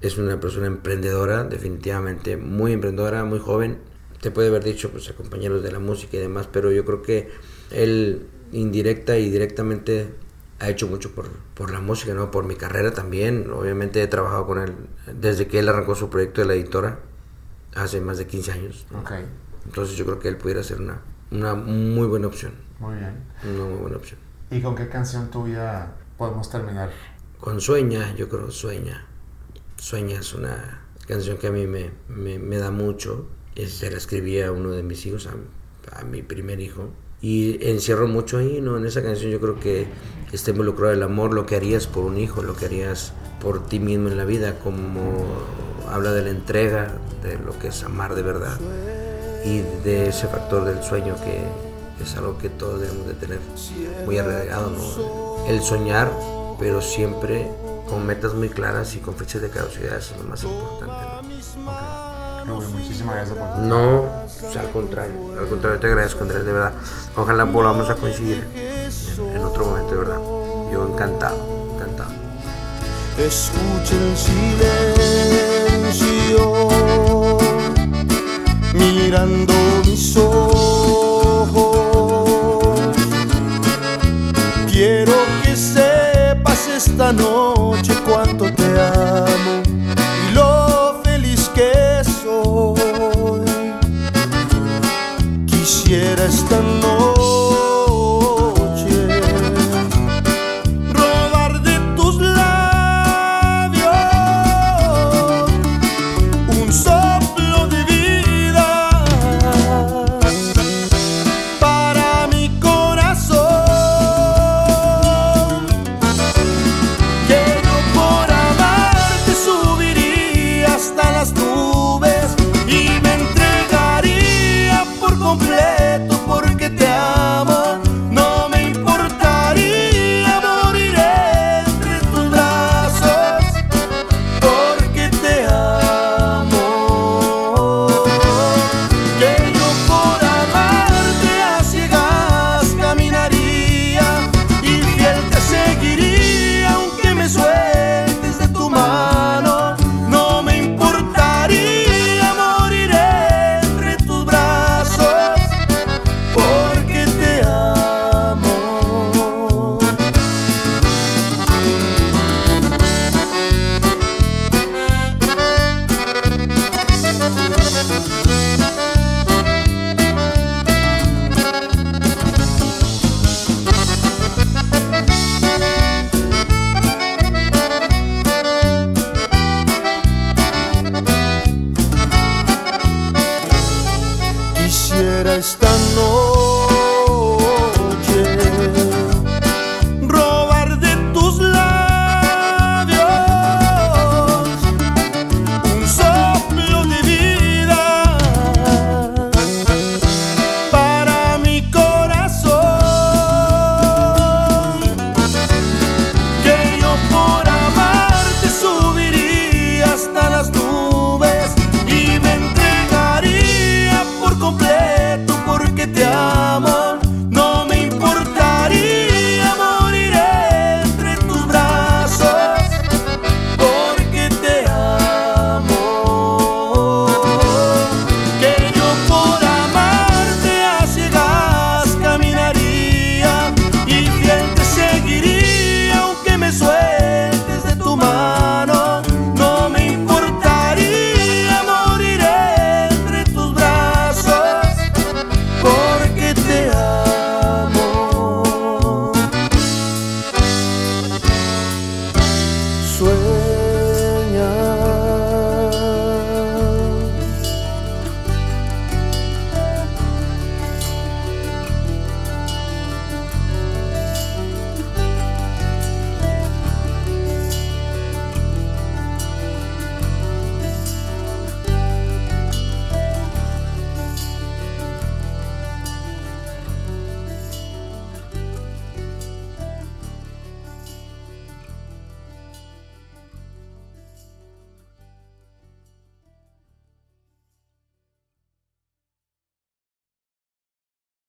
es una persona emprendedora, definitivamente muy emprendedora, muy joven. Te puede haber dicho, pues, a compañeros de la música y demás, pero yo creo que él indirecta y directamente ha hecho mucho por, por la música, ¿no? Por mi carrera también. Obviamente he trabajado con él desde que él arrancó su proyecto de la editora, hace más de 15 años. Okay. Entonces yo creo que él pudiera ser una, una muy buena opción. Muy bien. Una muy buena opción. ¿Y con qué canción tuya podemos terminar? Con Sueña, yo creo, Sueña. Sueña es una canción que a mí me, me, me da mucho. Se la escribí a uno de mis hijos, a, a mi primer hijo y encierro mucho ahí, ¿no? En esa canción yo creo que está involucrado el amor, lo que harías por un hijo, lo que harías por ti mismo en la vida, como habla de la entrega, de lo que es amar de verdad y de ese factor del sueño que es algo que todos debemos de tener muy arraigado, ¿no? El soñar, pero siempre con metas muy claras y con fechas de caducidad, es lo más importante, ¿no? Muchísimas gracias por No, pues, al contrario, al contrario, te agradezco, Andrés, de verdad. Ojalá volvamos a coincidir en, en otro momento, de verdad. Yo encantado, encantado. Escucha el silencio mirando mis ojos. Quiero que sepas esta noche quiera esta noche.